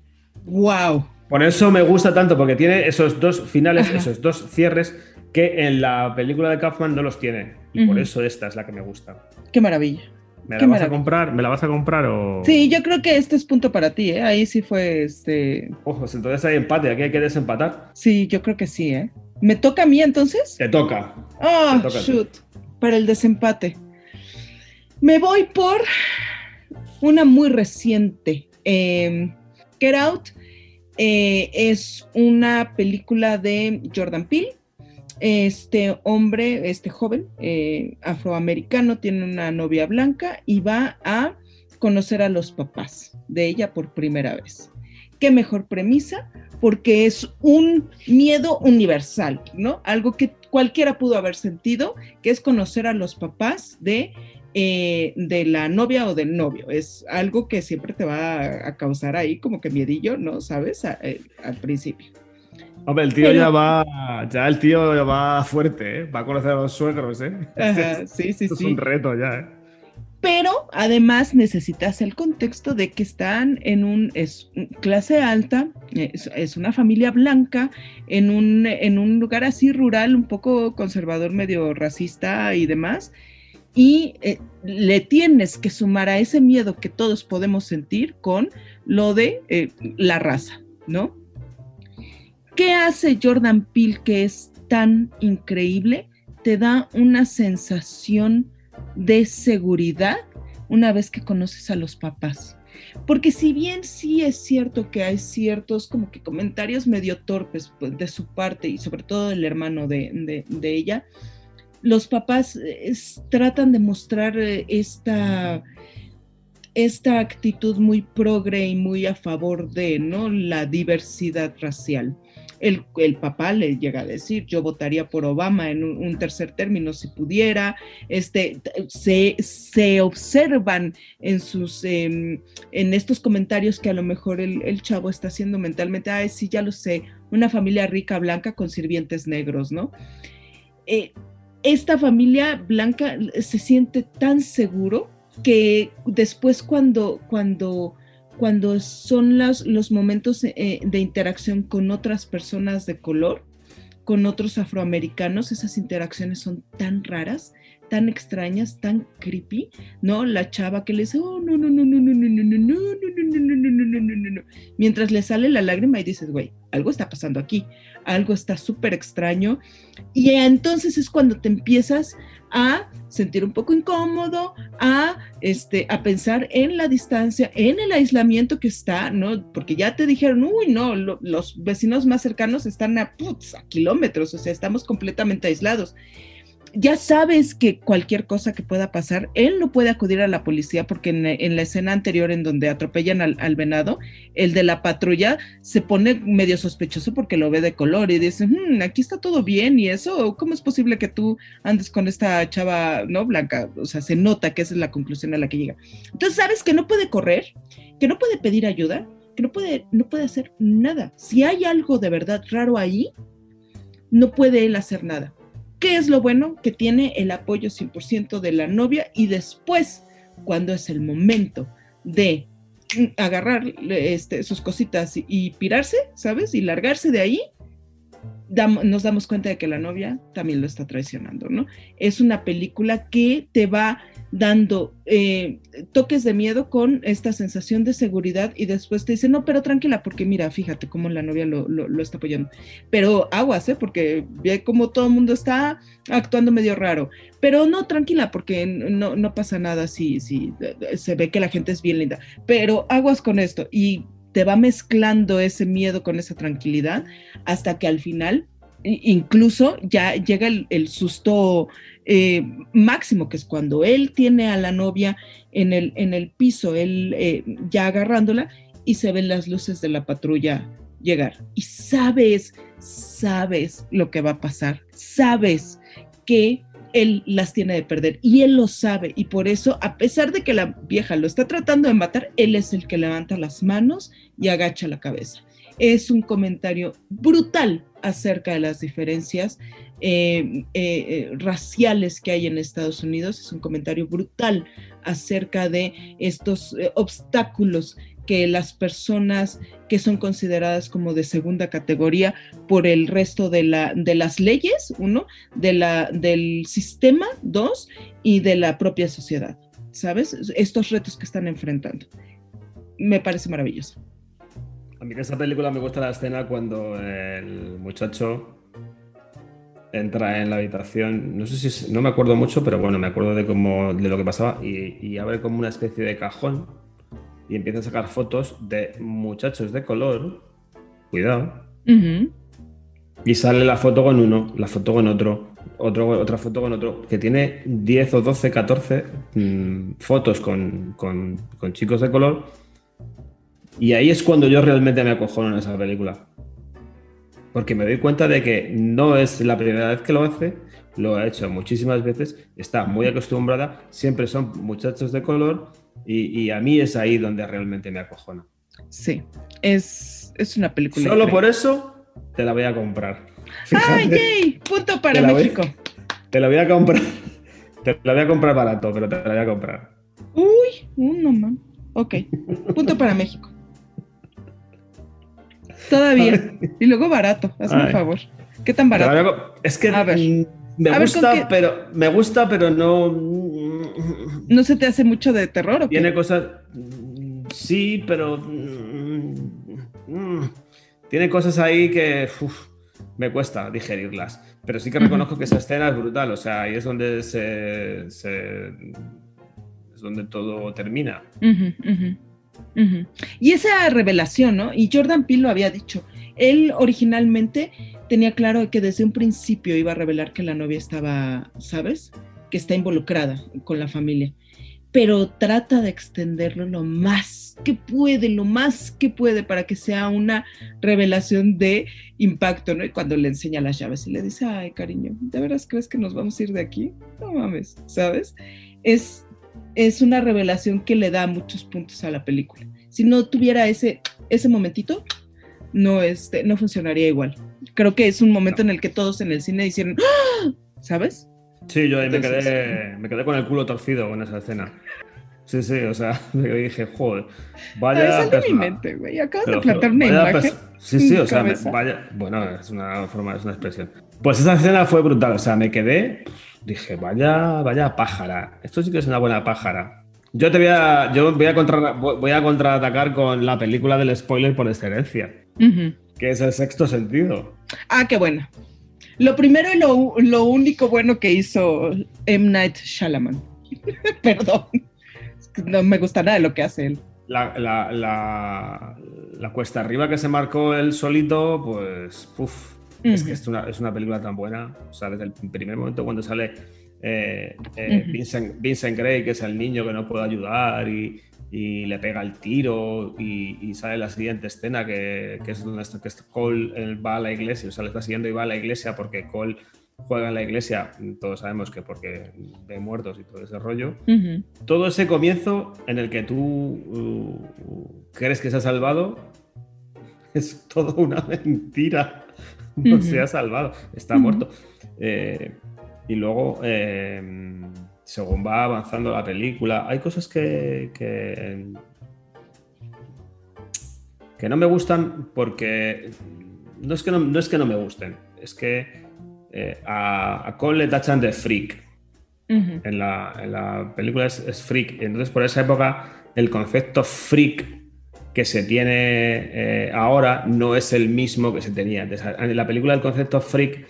¡Wow! Por eso me gusta tanto, porque tiene esos dos finales, esos dos cierres que en la película de Kaufman no los tiene. Y por eso esta es la que me gusta. Qué maravilla. ¿Me la vas a comprar? ¿Me la vas a comprar o...? Sí, yo creo que este es punto para ti, ¿eh? Ahí sí fue este... Ojos, entonces hay empate, aquí hay que desempatar. Sí, yo creo que sí, ¿eh? ¿Me toca a mí entonces? Te toca. Ah, shoot. Para el desempate. Me voy por una muy reciente. Eh, Get Out eh, es una película de Jordan Peele este hombre, este joven eh, afroamericano, tiene una novia blanca y va a conocer a los papás de ella por primera vez. ¿Qué mejor premisa? Porque es un miedo universal, ¿no? Algo que cualquiera pudo haber sentido, que es conocer a los papás de, eh, de la novia o del novio. Es algo que siempre te va a, causar ahí como que miedillo, ¿no? ¿Sabes? Eh, al principio. Hombre, el tío ya va, ya el tío va fuerte, ¿eh? va a conocer a los suegros, ¿eh? [LAUGHS] sí, sí, Es un reto ya, ¿eh? Pero además necesitas el contexto de que están en un es, clase alta, es, una familia blanca, en un, en un lugar así rural, un poco conservador, medio racista y demás. Y eh, le tienes que sumar a ese miedo que todos podemos sentir con lo de eh, la raza, ¿no? ¿Qué hace Jordan Peele que es tan increíble? Te da una sensación de seguridad una vez que conoces a los papás. Porque si bien sí es cierto que hay ciertos como que comentarios medio torpes pues, de su parte y sobre todo del hermano de, ella, los papás tratan de mostrar eh, esta, esta actitud muy progre y muy a favor de ¿no? la diversidad racial. El, papá le llega a decir, yo votaría por Obama en un, tercer término si pudiera. Este, se, observan en, sus, em, en estos comentarios que a lo mejor el, chavo está haciendo mentalmente, ay, sí, ya lo sé, una familia rica blanca con sirvientes negros, ¿no? Eh, esta familia blanca se siente tan seguro que después cuando, cuando cuando son los, los momentos eh, de interacción con otras personas de color, con otros afroamericanos, esas interacciones son tan raras, tan extrañas, tan creepy, ¿no? La chava que le dice, oh, no, no, no, no, no, no, no, no, no, no, no, no, no, no, no, no, no, mientras le sale la lágrima y dices, güey, algo está pasando aquí, algo está súper extraño. Y entonces es cuando te empiezas a sentir un poco incómodo, a, este, a pensar en la distancia, en el aislamiento que está, ¿no? Porque ya te dijeron, uy, no, los vecinos más cercanos están a, a kilómetros, o sea, estamos completamente aislados ya sabes que cualquier cosa que pueda pasar, él no puede acudir a la policía porque en, la escena anterior en donde atropellan al, venado, el de la patrulla se pone medio sospechoso porque lo ve de color y dice, hmm, aquí está todo bien y eso, ¿cómo es posible que tú andes con esta chava no blanca? O sea, se nota que esa es la conclusión a la que llega. Entonces, ¿sabes que no puede correr? Que no puede pedir ayuda, que no puede, no puede hacer nada. Si hay algo de verdad raro ahí, no puede él hacer nada ¿Qué es lo bueno? Que tiene el apoyo 100% de la novia y después, cuando es el momento de agarrar este, sus cositas y pirarse, ¿sabes? Y largarse de ahí, nos damos cuenta de que la novia también lo está traicionando, ¿no? Es una película que te va dando eh, toques de miedo con esta sensación de seguridad y después te dice, no, pero tranquila, porque mira, fíjate cómo la novia lo, está apoyando. Pero aguas, ¿eh? Porque ve cómo todo el mundo está actuando medio raro. Pero no, tranquila, porque no, no pasa nada si, si se ve que la gente es bien linda. Pero aguas con esto. Y te va mezclando ese miedo con esa tranquilidad hasta que al final incluso ya llega el, susto eh, máximo, que es cuando él tiene a la novia en el, en el piso, él eh, ya agarrándola y se ven las luces de la patrulla llegar. Y sabes, sabes lo que va a pasar, sabes que él las tiene de perder y él lo sabe y por eso, a pesar de que la vieja lo está tratando de matar, él es el que levanta las manos y agacha la cabeza. Es un comentario brutal acerca de las diferencias eh, eh, eh, raciales que hay en Estados Unidos. Es un comentario brutal acerca de estos obstáculos que las personas que son consideradas como de segunda categoría por el resto de, la, de las leyes, uno, de la, del sistema, dos, y de la propia sociedad, ¿sabes? Estos retos que están enfrentando. Me parece maravilloso. A mí en esta película me gusta la escena cuando el muchacho entra en la habitación, no sé si, no me acuerdo mucho, pero bueno, me acuerdo de cómo, de lo que pasaba y, y abre como una especie de cajón y empieza a sacar fotos de muchachos de color, cuidado, y sale la foto con uno, la foto con otro, otro otra foto con otro, que tiene 10 o 12, 14 mm, fotos con, con, chicos de color, y ahí es cuando yo realmente me acojono en esa película. Porque me doy cuenta de que no es la primera vez que lo hace, lo ha hecho muchísimas veces, está muy acostumbrada, siempre son muchachos de color y, a mí es ahí donde realmente me acojona. Sí, es, es una película. Solo por eso te la voy a comprar. [LAUGHS] ¡Ay, yay! Punto para México. te la voy a comprar. [LAUGHS] Te la voy a comprar barato, pero te la voy a comprar. Uy, uno más. Ok, punto para México. Todavía. Y luego barato, hazme un favor. ¿Qué tan barato? Es que a ver. me gusta, pero me gusta, pero no ¿No se te hace mucho de terror o Tiene cosas. Sí, pero. Mm, mm, tiene cosas ahí que. me cuesta digerirlas. Pero sí que reconozco que esa escena es brutal. O sea, ahí es donde se. es donde todo termina. Y esa revelación, ¿no? Y Jordan Peele lo había dicho. Él originalmente tenía claro que desde un principio iba a revelar que la novia estaba, ¿sabes? que está involucrada con la familia, pero trata de extenderlo lo más que puede, lo más que puede para que sea una revelación de impacto, ¿no? Y cuando le enseña las llaves y le dice, ay, cariño, ¿de veras crees que nos vamos a ir de aquí? No mames, ¿sabes? Es, es una revelación que le da muchos puntos a la película. Si no tuviera ese, ese momentito, no, este, no funcionaría igual. Creo que es un momento en el que todos en el cine hicieron, ¡Ah!", ¿sabes? Sí, yo ahí me quedé, me quedé con el culo torcido con esa escena. Sí, sí, o sea, [LAUGHS] me dije, joder, vaya. Eso mi mente, güey. Acabas de plantar una imagen. Sí, sí, o sea, vaya. Bueno, es una forma, es una expresión. Pues esa escena fue brutal, o sea, me quedé, dije, vaya, vaya pájara. Esto sí que es una buena pájara. Yo te voy a, yo voy a, contra, voy a contraatacar con la película del spoiler por excelencia. que es el sexto sentido. Ah, qué bueno. Lo primero y lo, lo único bueno que hizo M. Night Shyamalan. [LAUGHS] Perdón. No me gusta nada de lo que hace él. La, la- la- la cuesta arriba que se marcó él solito, pues, es que es una, es una película tan buena. O sea, desde el primer momento cuando sale eh, eh. Vincent, Vincent Gray, que es el niño que no puede ayudar y, y le pega el tiro y, y sale la siguiente escena que, que es donde está- que Cole va a la iglesia, o sea, le está siguiendo y va a la iglesia porque Cole juega en la iglesia, todos sabemos que porque ve muertos y todo ese rollo Ujú. todo ese comienzo en el que tú uh, crees que se ha salvado [LAUGHS] es todo una mentira. No se ha salvado, está muerto. Eh, y luego, eh, según va avanzando la película, hay cosas que, que, que no me gustan porque no es que no, no es que no me gusten, es que eh, a, a Cole le tachan de freak en la, en la película es, es freak. Entonces, por esa época, el concepto freak que se tiene eh, ahora no es el mismo que se tenía antes. En la película, el concepto freak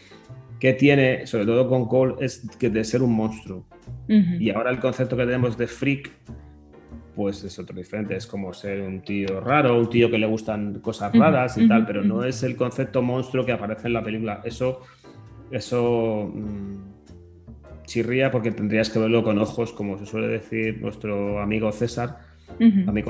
que tiene, sobre todo con Cole, es que de ser un monstruo. Y ahora el concepto que tenemos de freak, pues es otro diferente. Es como ser un tío raro, un tío que le gustan cosas raras y tal, pero no es el concepto monstruo que aparece en la película. Eso, eso mm, chirría porque tendrías que verlo con ojos, como se suele decir nuestro amigo César.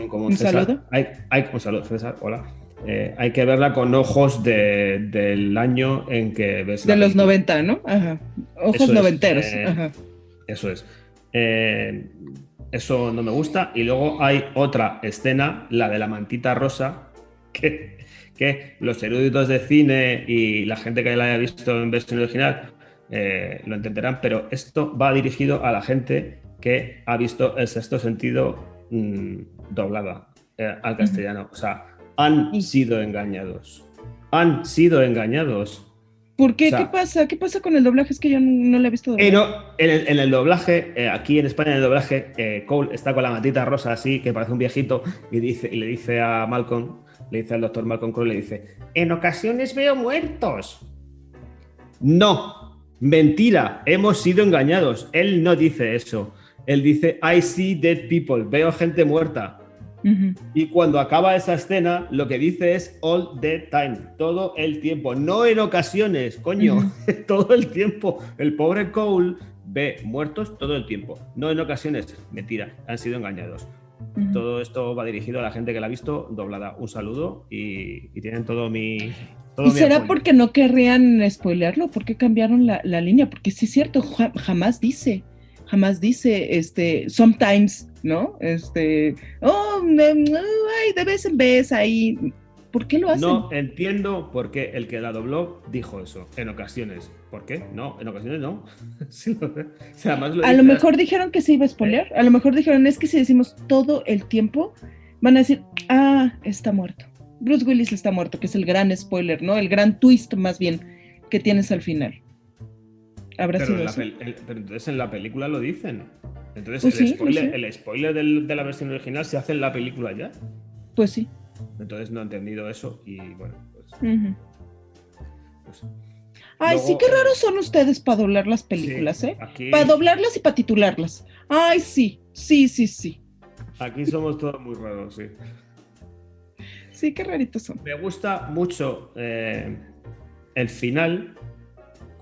Común Un César. saludo. Hay, hay, un saludo, César. Hola. Eh, hay que verla con ojos de- del año en que ves la De los película. 90, ¿no? Ajá. Ojos Eso es, noventeros. eh, Ajá. Eso es. Eh, eso no me gusta. Y luego hay otra escena, la de la mantita rosa, [LAUGHS] que, que los eruditos de cine y la gente que la haya visto en versión original lo entenderán, pero esto va dirigido a la gente que ha visto el sexto sentido mm, doblada eh, al castellano. O sea, han sido engañados. Han sido engañados. ¿Por qué? o sea- ¿Qué pasa? ¿Qué pasa con el doblaje? Es que yo no lo he visto. Eh, no, en, el, en el doblaje, eh, aquí en España en el doblaje, eh, Cole está con la matita rosa así, que parece un viejito, y, dice, y le dice a Malcolm, le dice al doctor Malcolm Cole, le dice, en ocasiones veo muertos. No, mentira, hemos sido engañados. Él no dice eso. Él dice, I see dead people, veo gente muerta. Y cuando acaba esa escena, lo que dice es all the time, todo el tiempo, no en ocasiones, coño, [LAUGHS] todo el tiempo. El pobre Cole ve muertos todo el tiempo, no en ocasiones, mentira, han sido engañados. Todo esto va dirigido a la gente que la ha visto doblada. Un saludo y, y tienen todo mi. todo ¿Y será apoyo. porque no querrían spoilearlo? ¿Por qué cambiaron la, la línea? Porque sí es cierto, ja- jamás dice, jamás dice, este, sometimes, ¿no? Este, oh, mm, ay, de vez en vez ahí. ¿Por qué lo hacen? No entiendo por qué el que la dobló dijo eso en ocasiones. ¿Por qué? No, en ocasiones no. [LAUGHS] Sí, lo sé. O sea, además lo a lo mejor dijeron que se iba a spoilear. A lo mejor dijeron, es que si decimos todo el tiempo, van a decir, ah, está muerto. Bruce Willis está muerto, que es el gran spoiler, ¿no? El gran twist más bien que tienes al final. ¿Habrá Pero, sido en así? el- pero entonces en la película lo dicen. Entonces Pues el, sí, pues sí. el spoiler del- de la versión original se hace en la película ya. Pues sí. Entonces no he entendido eso y bueno, pues. Pues, Ay, Luego, sí, qué raros son ustedes para doblar las películas, sí, ¿eh? Aquí, Para doblarlas y para titularlas. Ay, sí, sí, sí, sí. aquí somos todos muy raros, sí. Sí, qué raritos son. Me gusta mucho eh, el final,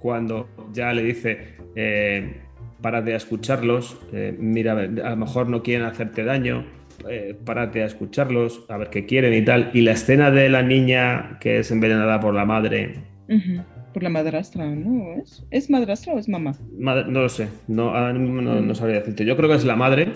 cuando ya le dice, eh, párate a escucharlos, eh, mira, a lo mejor no quieren hacerte daño, eh, párate a escucharlos, a ver qué quieren y tal. Y la escena de la niña que es envenenada por la madre. Por la madrastra, ¿no? ¿Es, ¿Es madrastra o es mamá? madre- no lo sé, no, no, no sabría decirte. Yo creo que es la madre,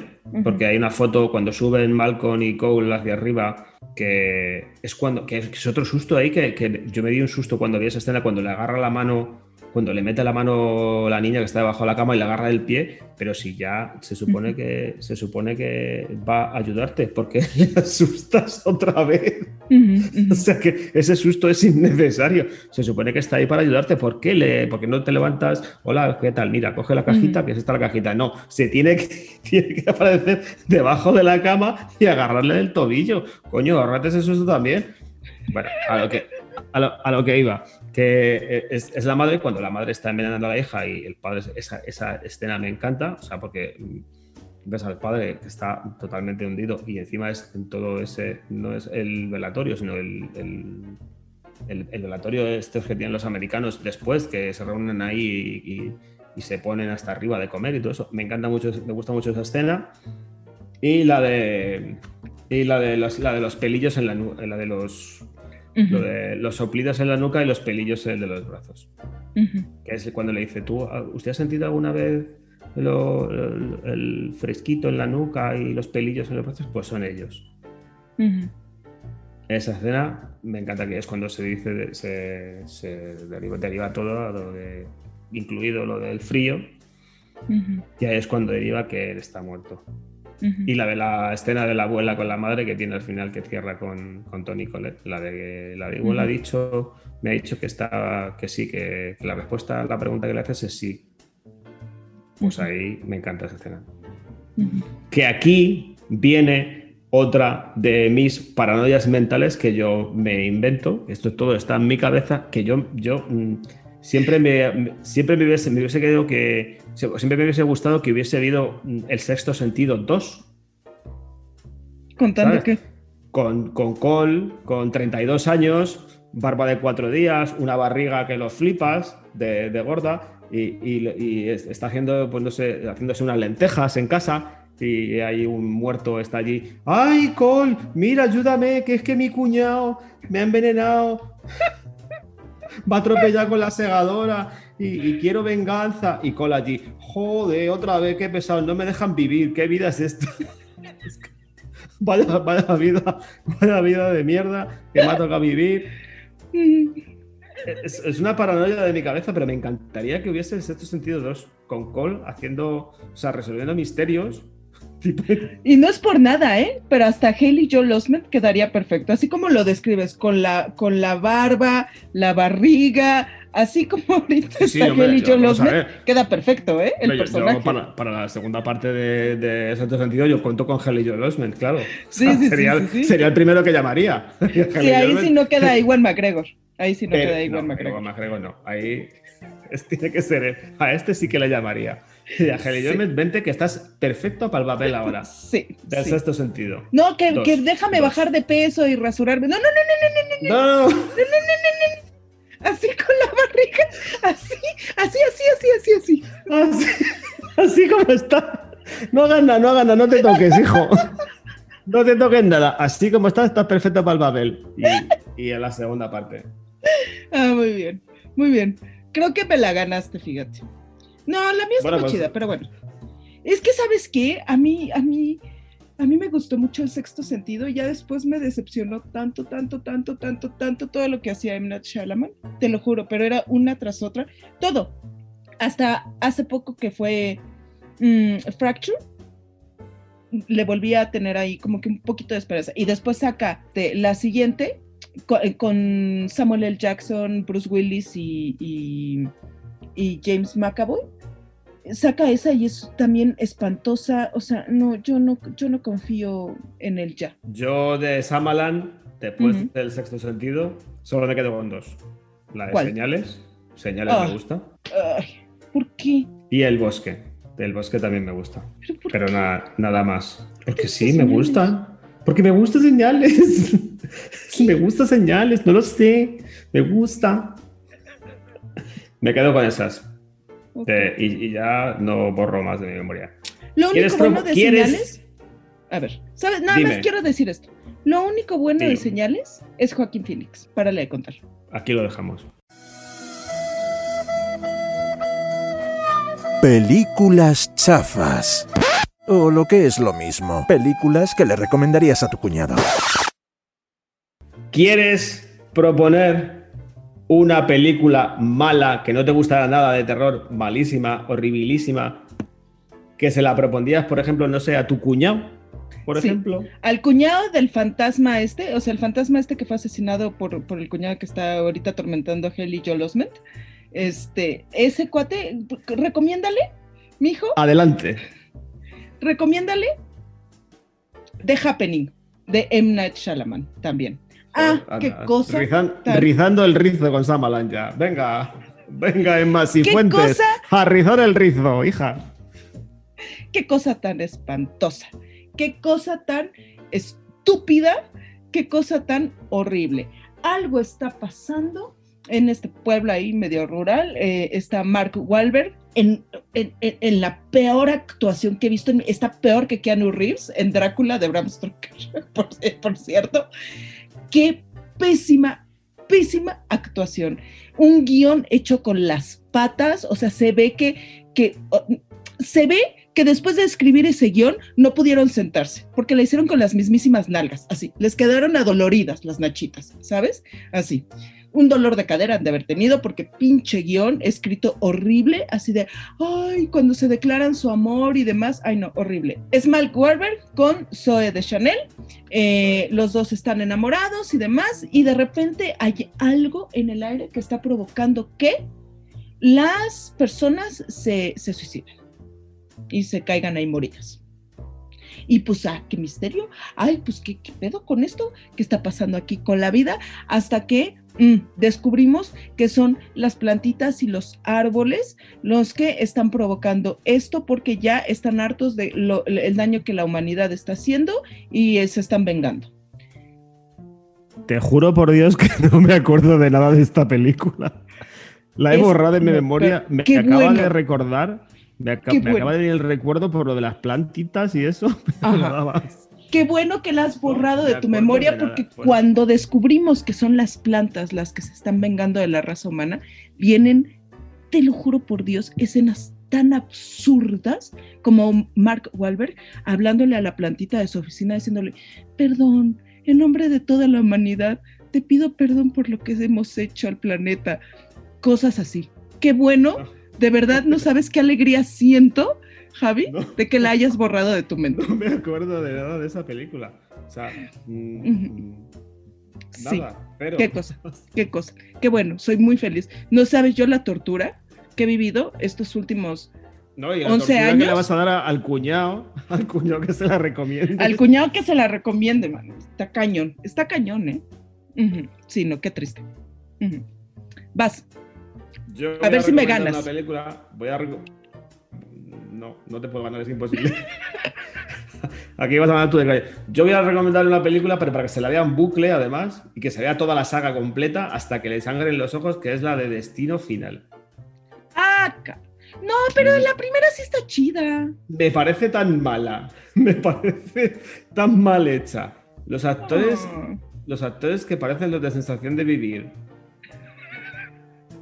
porque hay una foto cuando suben Malcolm y Cole hacia arriba que es cuando que es otro susto ahí que, que yo me di un susto cuando vi esa escena cuando le agarra la mano cuando le mete la mano la niña que está debajo de la cama y le agarra el pie pero si ya se supone que se supone que va a ayudarte porque [LAUGHS] le asustas otra vez [LAUGHS] o sea que ese susto es innecesario. Se supone que está ahí para ayudarte. ¿Por qué, le, por qué no te levantas? Hola, ¿qué tal? Mira, coge la cajita, Ujú. que es esta la cajita. No, se tiene que, [LAUGHS] tiene que aparecer debajo de la cama y agarrarle del tobillo. Coño, ahorrate ese susto también. Bueno, a lo que, a, lo, a lo que iba, que es, es, la madre cuando la madre está envenenando a la hija y el padre, esa, esa escena me encanta, o sea, porque ves al padre que está totalmente hundido y encima es en todo ese, no es el velatorio, sino el, el, el, velatorio este que tienen los americanos después, que se reúnen ahí y, y, se ponen hasta arriba de comer y todo eso. Me encanta mucho, me gusta mucho esa escena. Y la de, y la de, los, la de los pelillos en la, la de los... Lo de los soplidos en la nuca y los pelillos en el de los brazos. Que es cuando le dice, ¿tú, ¿usted ha sentido alguna vez el fresquito en la nuca y los pelillos en los brazos, pues son ellos. Esa escena me encanta que es cuando se dice, se, se deriva, todo, lo de, incluido lo del frío, y ahí es cuando deriva que él está muerto. Y la de la escena de la abuela con la madre que tiene al final que cierra con, con Tony Colette. La de la abuela ha dicho, me ha dicho que está, que sí, que, que, la respuesta a la pregunta que le haces es sí. Pues ahí me encanta esa escena. Que aquí viene otra de mis paranoias mentales que yo me invento. Esto todo está en mi cabeza, que yo, yo mm, siempre, me, siempre me, hubiese, me hubiese querido que. Siempre me hubiese gustado que hubiese habido mm, el sexto sentido 2. ¿Contando qué? Con, con Cole, con 32 años, barba de cuatro días, una barriga que lo flipas de, de gorda y, está haciendo, pues no sé, haciéndose unas lentejas en casa y hay un muerto, está allí. ¡Ay, Col! Mira, ayúdame, que es que mi cuñado me ha envenenado. Va a atropellar con la segadora y, quiero venganza. Y Col allí, joder, otra vez, qué pesado, no me dejan vivir, ¿qué vida es esta? [LAUGHS] vaya, vaya vida, vaya vida de mierda que me ha tocado vivir. Es, una paranoia de mi cabeza, pero me encantaría que hubiese el sexto sentido 2 con Cole haciendo, o sea, resolviendo misterios. Y no es por nada, ¿eh? Pero hasta Haley Joel Osment quedaría perfecto, así como lo describes, con la, con la barba, la barriga, así como [LAUGHS] ahorita está Haley Joel Osment, queda perfecto, ¿eh? El personaje. para, la segunda parte de, de Sexto Sentido, yo cuento con Haley Joel Osment, claro. Sí, sí, sería, sí, sería el primero que llamaría. [LAUGHS] Sí, ahí sí no queda igual McGregor. Ahí sí no queda igual no, McGregor. McGregor no. Ahí [LAUGHS] tiene que ser. A este sí que le llamaría. Y a Heli sí. vente que estás perfecto para el papel ahora. [LAUGHS] Sí. De sí. sexto sentido. No, que, que déjame dos. bajar de peso y rasurarme. No, no, no, no, no, no. No, no, no, no, no, no. Así con la barriga. Así, así, así, así, así, así. Así, así como está. No hagas nada, no hagas nada, no te toques, hijo. No te toques nada. Así como estás, estás perfecto para el papel. Y, y en la segunda parte. Ah, muy bien, muy bien. Creo que me la ganaste, fíjate. No, la mía está bueno, muy pues, chida, pero bueno. Es que, ¿sabes qué? A mí, a mí, a mí me gustó mucho el sexto sentido y ya después me decepcionó tanto, tanto, tanto, tanto, tanto todo lo que hacía M. Night Shyamalan, te lo juro, pero era una tras otra, todo. Hasta hace poco que fue mmm, Fracture, le volví a tener ahí como que un poquito de esperanza. Y después saca de la siguiente, con, con, Samuel L. Jackson, Bruce Willis y, y, y, James McAvoy. Saca esa y es también espantosa. O sea, no, yo no, yo no confío en él ya. Yo de Samalan, después uh -huh. del sexto sentido, solo me quedo con dos. La de ¿Cuál? señales. Señales oh. me gusta. Ay, ¿Por qué? Y el bosque. Del bosque también me gusta. Pero, pero nada, nada más. Porque sí, me gusta. Porque me gusta señales. [LAUGHS] me gusta señales, no lo sé. Me gusta. Me quedo con esas. Okay. Eh, y, y, ya no borro más de mi memoria. Lo único bueno de ¿quieres? señales. A ver, ¿sabes? Nada Dime. más quiero decir esto. Lo único bueno de señales es Joaquín Phoenix. Párale de contar. Aquí lo dejamos. Películas chafas. O lo que es lo mismo, películas que le recomendarías a tu cuñado. ¿Quieres proponer una película mala que no te gustará nada de terror, malísima, horribilísima, que se la propondrías, por ejemplo, no sé, a tu cuñado? Por sí. ejemplo. Al cuñado del fantasma este, o sea, el fantasma este que fue asesinado por, por el cuñado que está ahorita atormentando a Haley Joel Osment. Este, ese cuate, recomiéndale, mijo. Adelante. Recomiéndale The Happening de M. Night Shyamalan también. Ah, qué cosa. Rizando el rizo con Samalan ya. Venga, venga, Emma Cifuentes. A rizar el rizo, hija. Qué cosa tan espantosa. Qué cosa tan estúpida. Qué cosa tan horrible. Algo está pasando en este pueblo ahí medio rural. Eh, está Mark Wahlberg en, la peor actuación que he visto, está peor que Keanu Reeves en Drácula de Bram Stoker, [LAUGHS] por, cierto. Qué pésima, pésima actuación. Un guion hecho con las patas, o sea, se ve que, que se ve que después de escribir ese guion no pudieron sentarse, porque la hicieron con las mismísimas nalgas, así, les quedaron adoloridas las nachitas, ¿sabes? Así un dolor de cadera han de haber tenido porque pinche guion escrito horrible, así de, ay, cuando se declaran su amor y demás, ay no, horrible. Es Malk Warburg con Zoe de Chanel, eh, los dos están enamorados y demás, y de repente hay algo en el aire que está provocando que las personas se, se suiciden y se caigan ahí moridas. Y pues, ah, qué misterio. Ay, pues, ¿qué, ¿qué, pedo con esto? ¿Qué está pasando aquí con la vida? Hasta que Mm, descubrimos que son las plantitas y los árboles los que están provocando esto porque ya están hartos del el daño que la humanidad está haciendo y se están vengando. Te juro por Dios que [LAUGHS] no me acuerdo de nada de esta película. La he borrado de mi memoria. Me acaba de recordar. Me, acaba de venir el recuerdo por lo de las plantitas y eso. [LAUGHS] nada más qué bueno que la has borrado de tu memoria porque cuando descubrimos que son las plantas las que se están vengando de la raza humana, vienen, te lo juro por Dios, escenas tan absurdas como Mark Wahlberg hablándole a la plantita de su oficina diciéndole, perdón, en nombre de toda la humanidad, te pido perdón por lo que hemos hecho al planeta. Cosas así. Qué bueno, ah. de verdad no [LAUGHS] sabes qué alegría siento Javi, de que la hayas borrado de tu [LAUGHS] mente. No me acuerdo de nada de esa película. O sea, mm, nada, pero... Qué cosa, qué cosa. Qué bueno, soy muy feliz. No sabes yo la tortura que he vivido estos últimos no, y 11 años. que le vas a dar al cuñado, [LAUGHS] al cuñado que se la recomiende. Al cuñado que se la recomiende, man. Está cañón, está cañón, ¿eh? Sí, no, qué triste. Vas. a ver si me ganas. Una película, voy a no, no te puedo ganar, es imposible. [LAUGHS] Aquí vas a ganar tu de Yo voy a recomendarle una película, pero para que se la vea en bucle, además, y que se vea toda la saga completa hasta que le sangren los ojos, que es la de Destino Final. ¡Ah! No, pero la primera sí está chida. Me parece tan mala. [LAUGHS] Me parece tan mal hecha. Los actores. Ah. Los actores que parecen los de sensación de vivir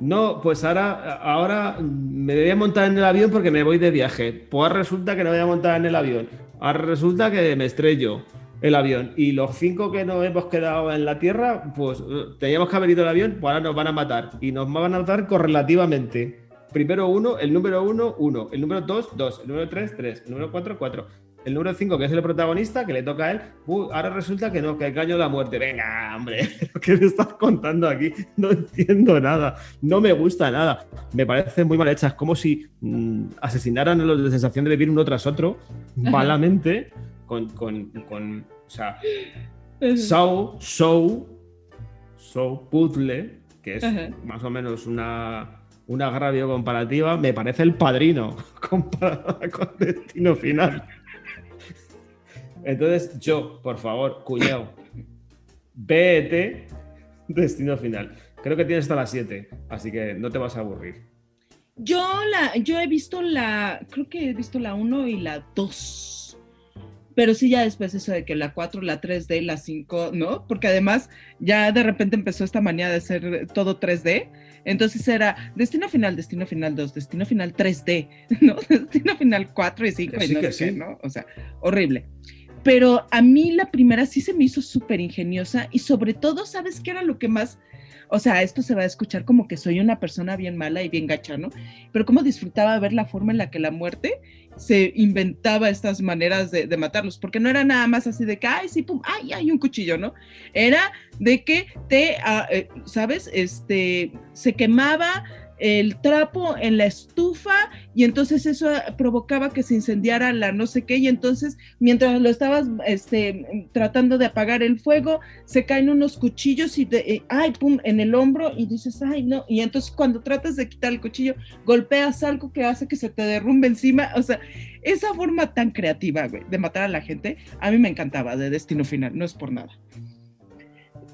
no, pues ahora, ahora me voy a montar en el avión porque me voy de viaje. Pues resulta que no voy a montar en el avión. Ahora resulta que me estrello el avión. Y los cinco que nos hemos quedado en la Tierra, pues teníamos que haber ido el avión, pues ahora nos van a matar. Y nos van a matar correlativamente. Primero uno, el número uno, uno. El número dos, dos. El número tres, tres. El número cuatro, cuatro el número 5, que es el protagonista, que le toca a él, ahora resulta que no, que el caño la muerte. Venga, hombre, [LAUGHS] ¿qué me estás contando aquí? No entiendo nada, no me gusta nada. Me parece muy mal hecha. Es como si mm, asesinaran a los de sensación de vivir uno tras otro, malamente, con, con, con o sea, Show, Show, Show Puzzle, que es más o menos una, un agravio comparativa, me parece el padrino [LAUGHS] con Destino Final. Entonces, yo, por favor, cuñado, BET, destino final. Creo que tienes hasta las 7, así que no te vas a aburrir. Yo, la, yo he visto la, creo que he visto la 1 y la 2. Pero sí, ya después eso de que la 4, la 3D, la 5, ¿no? Porque además ya de repente empezó esta manía de ser todo 3D. Entonces era Destino Final, Destino Final 2, Destino Final 3D, [LAUGHS] ¿no? Destino Final 4 y 5 y no sé ¿no? O sea, horrible pero a mí la primera sí se me hizo súper ingeniosa y sobre todo, ¿sabes qué era lo que más? O sea, esto se va a escuchar como que soy una persona bien mala y bien gacha, ¿no? Pero cómo disfrutaba ver la forma en la que la muerte se inventaba estas maneras de, matarlos, porque no era nada más así de que, ay, sí, pum, ay, hay un cuchillo, ¿no? Era de que te, eh, ¿sabes? Este, se quemaba el trapo en la estufa y entonces eso provocaba que se incendiara la no sé qué y entonces mientras lo estabas este, tratando de apagar el fuego se caen unos cuchillos y de, eh, ay pum en el hombro y dices ay no y entonces cuando tratas de quitar el cuchillo golpeas algo que hace que se te derrumbe encima. O sea esa forma tan creativa güey, de matar a la gente a mí me encantaba de Destino Final no es por nada.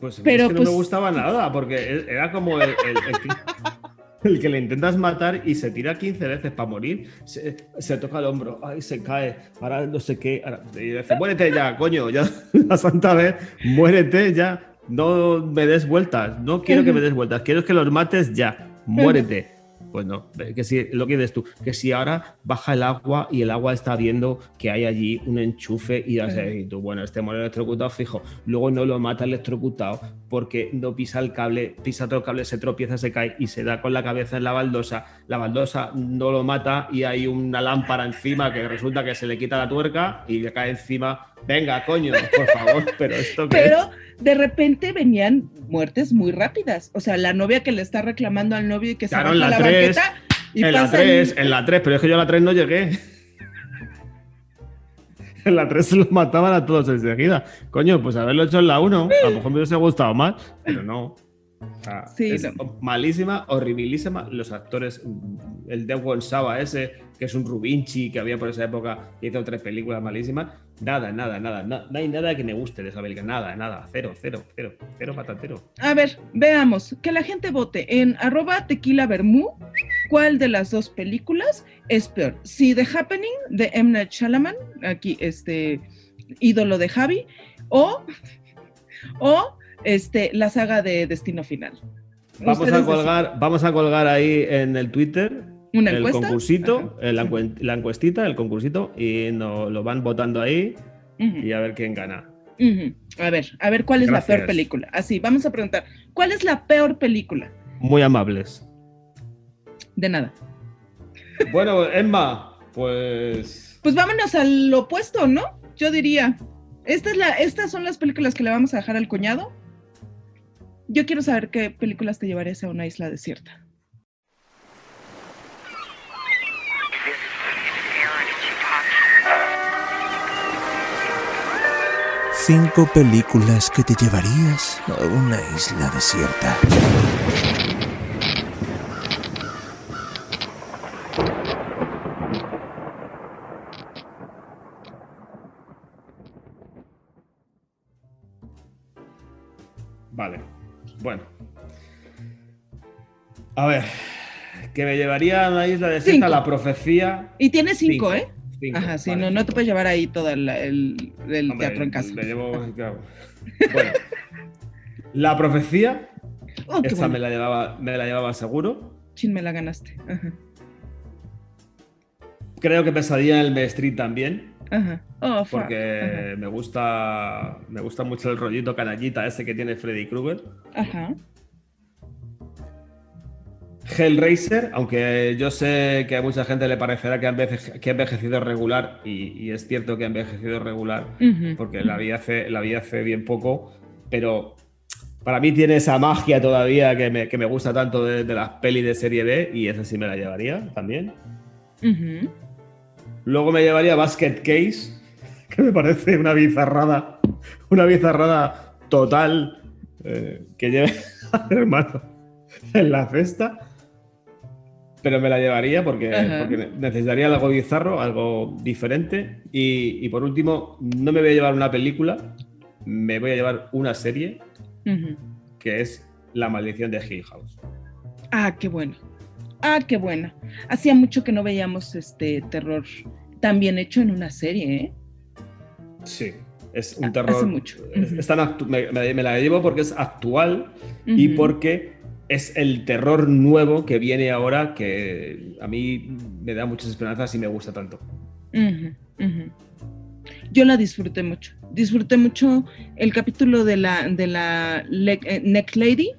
Pues Pero, es que no pues- me gustaba nada, porque e- era como el, el- el que, [LAUGHS] el que le intentas matar y se tira 15 veces para morir. Se, toca el hombro, ay, se cae, ahora no sé qué. ahora- y dice, muérete ya, coño, ya [LAUGHS] la santa vez, muérete ya. No me des vueltas, no quiero que me des vueltas, quiero que los mates ya, muérete. Pues no, que si lo que dices tú, que si ahora baja el agua y el agua está viendo que hay allí un enchufe y, ya sé, y tú, bueno, este muere electrocutado fijo, luego no lo mata electrocutado porque no pisa el cable, pisa otro cable, se tropieza, se cae y se da con la cabeza en la baldosa, la baldosa no lo mata y hay una lámpara encima que resulta que se le quita la tuerca y le cae encima, venga, coño, por favor, pero esto que pero de repente venían muertes muy rápidas o sea la novia que le está reclamando al novio y que Claro, se en baja la la, tres, banqueta y en la pasa 3, en la 3, pero es que yo a la 3 no llegué. [LAUGHS] En la 3 se los mataban a todos enseguida. Coño, pues haberlo hecho en la 1, a lo mejor me hubiese gustado más, pero no. Sí, es no. malísima, horribilísima. Los actores, el de Saba ese, que es un Rubinchi que había por esa época, y hizo tres películas malísimas. Nada, nada, nada. No, no hay nada que me guste de esa película. Nada, nada. Cero, cero, cero. Cero patatero. A ver, veamos, que la gente vote en arroba tequila vermú, cuál de las dos películas es peor. Si The Happening de M. Night aquí este ídolo de Javi, o, o este, la saga de Destino Final. Vamos a colgar, vamos a colgar ahí en el Twitter una el concursito, eh, la, la encuestita, el concursito, y nos lo van votando ahí y a ver quién gana. A ver, a ver cuál es la peor película. Así, vamos a preguntar, ¿cuál es la peor película? Muy amables. De nada. Bueno, Emma, pues. Pues vámonos al opuesto, ¿no? Yo diría. Esta es la, estas son las películas que le vamos a dejar al cuñado. Yo quiero saber qué películas te llevarías a una isla desierta. Cinco películas que te llevarías a una isla desierta. Una isla desierta la profecía. Y tiene cinco, ¿eh? Cinco, Ajá, sí, vale, no, no te puedes llevar ahí todo el, el- el Hombre, teatro en casa. me llevo- claro. Bueno. La profecía. Oh, Esta bueno. me la llevaba, me la llevaba seguro. Chin, me la ganaste. Ajá, Creo que pesadilla en el Main Street también. ajá. Oh. Porque me gusta. Me gusta mucho el rollito canallita ese que tiene Freddy Krueger. Ajá. Hellraiser, aunque yo sé que a mucha gente le parecerá que ha, enveje- que ha envejecido regular, y, y es cierto que ha envejecido regular, porque la vi hace, la vi hace bien poco, pero para mí tiene esa magia todavía que me, que me gusta tanto de, de las pelis de serie B, y esa sí me la llevaría también. Luego me llevaría Basket Case, [LAUGHS] que me parece una bizarrada, una bizarrada total eh, que lleve [LAUGHS] a hermano en la cesta. Pero me la llevaría porque, necesitaría algo bizarro, algo diferente. Y, y por último, no me voy a llevar una película, me voy a llevar una serie que es La maldición de Hill House. Ah, qué bueno. Ah, qué buena. Hacía mucho que no veíamos este terror tan bien hecho en una serie, ¿eh? Sí, es un Hace terror. mucho. es- es tan actu- me, la llevo porque es actual y porque es el terror nuevo que viene ahora que a mí me da muchas esperanzas y me gusta tanto. Yo la disfruté mucho. Disfruté mucho el capítulo de la, de la eh, Neck Lady.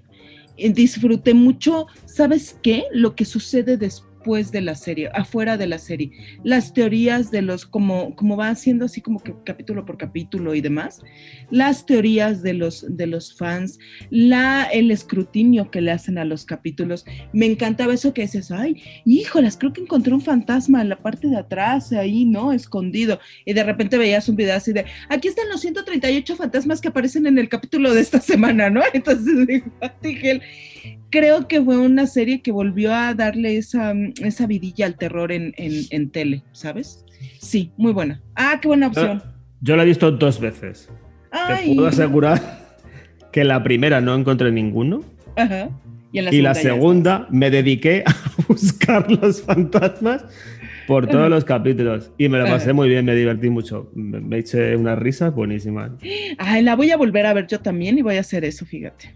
Disfruté mucho, ¿sabes qué? Lo que sucede después después de la serie, afuera de la serie. Las teorías de los, como, como va haciendo así como capítulo por capítulo y demás, las teorías de los, de los fans, la, el escrutinio que le hacen a los capítulos. Me encantaba eso que dices, ay, híjolas, creo que encontré un fantasma en la parte de atrás, ahí, ¿no? Escondido. Y de repente veías un video así de, aquí están los 138 fantasmas que aparecen en el capítulo de esta semana, ¿no? [LAUGHS] Entonces, dije, creo que fue una serie que volvió a darle esa, esa vidilla al terror en, en, tele, ¿sabes? Sí, muy buena. Ah, qué buena opción. Yo, la he visto dos veces. Te puedo asegurar que la primera no encontré ninguno. Ajá. Y, la segunda me dediqué [LAUGHS] a buscar los fantasmas por todos los capítulos y me lo pasé muy bien, me divertí mucho. Me, eché unas risas buenísimas. Ay, la voy a volver a ver yo también y voy a hacer eso, fíjate.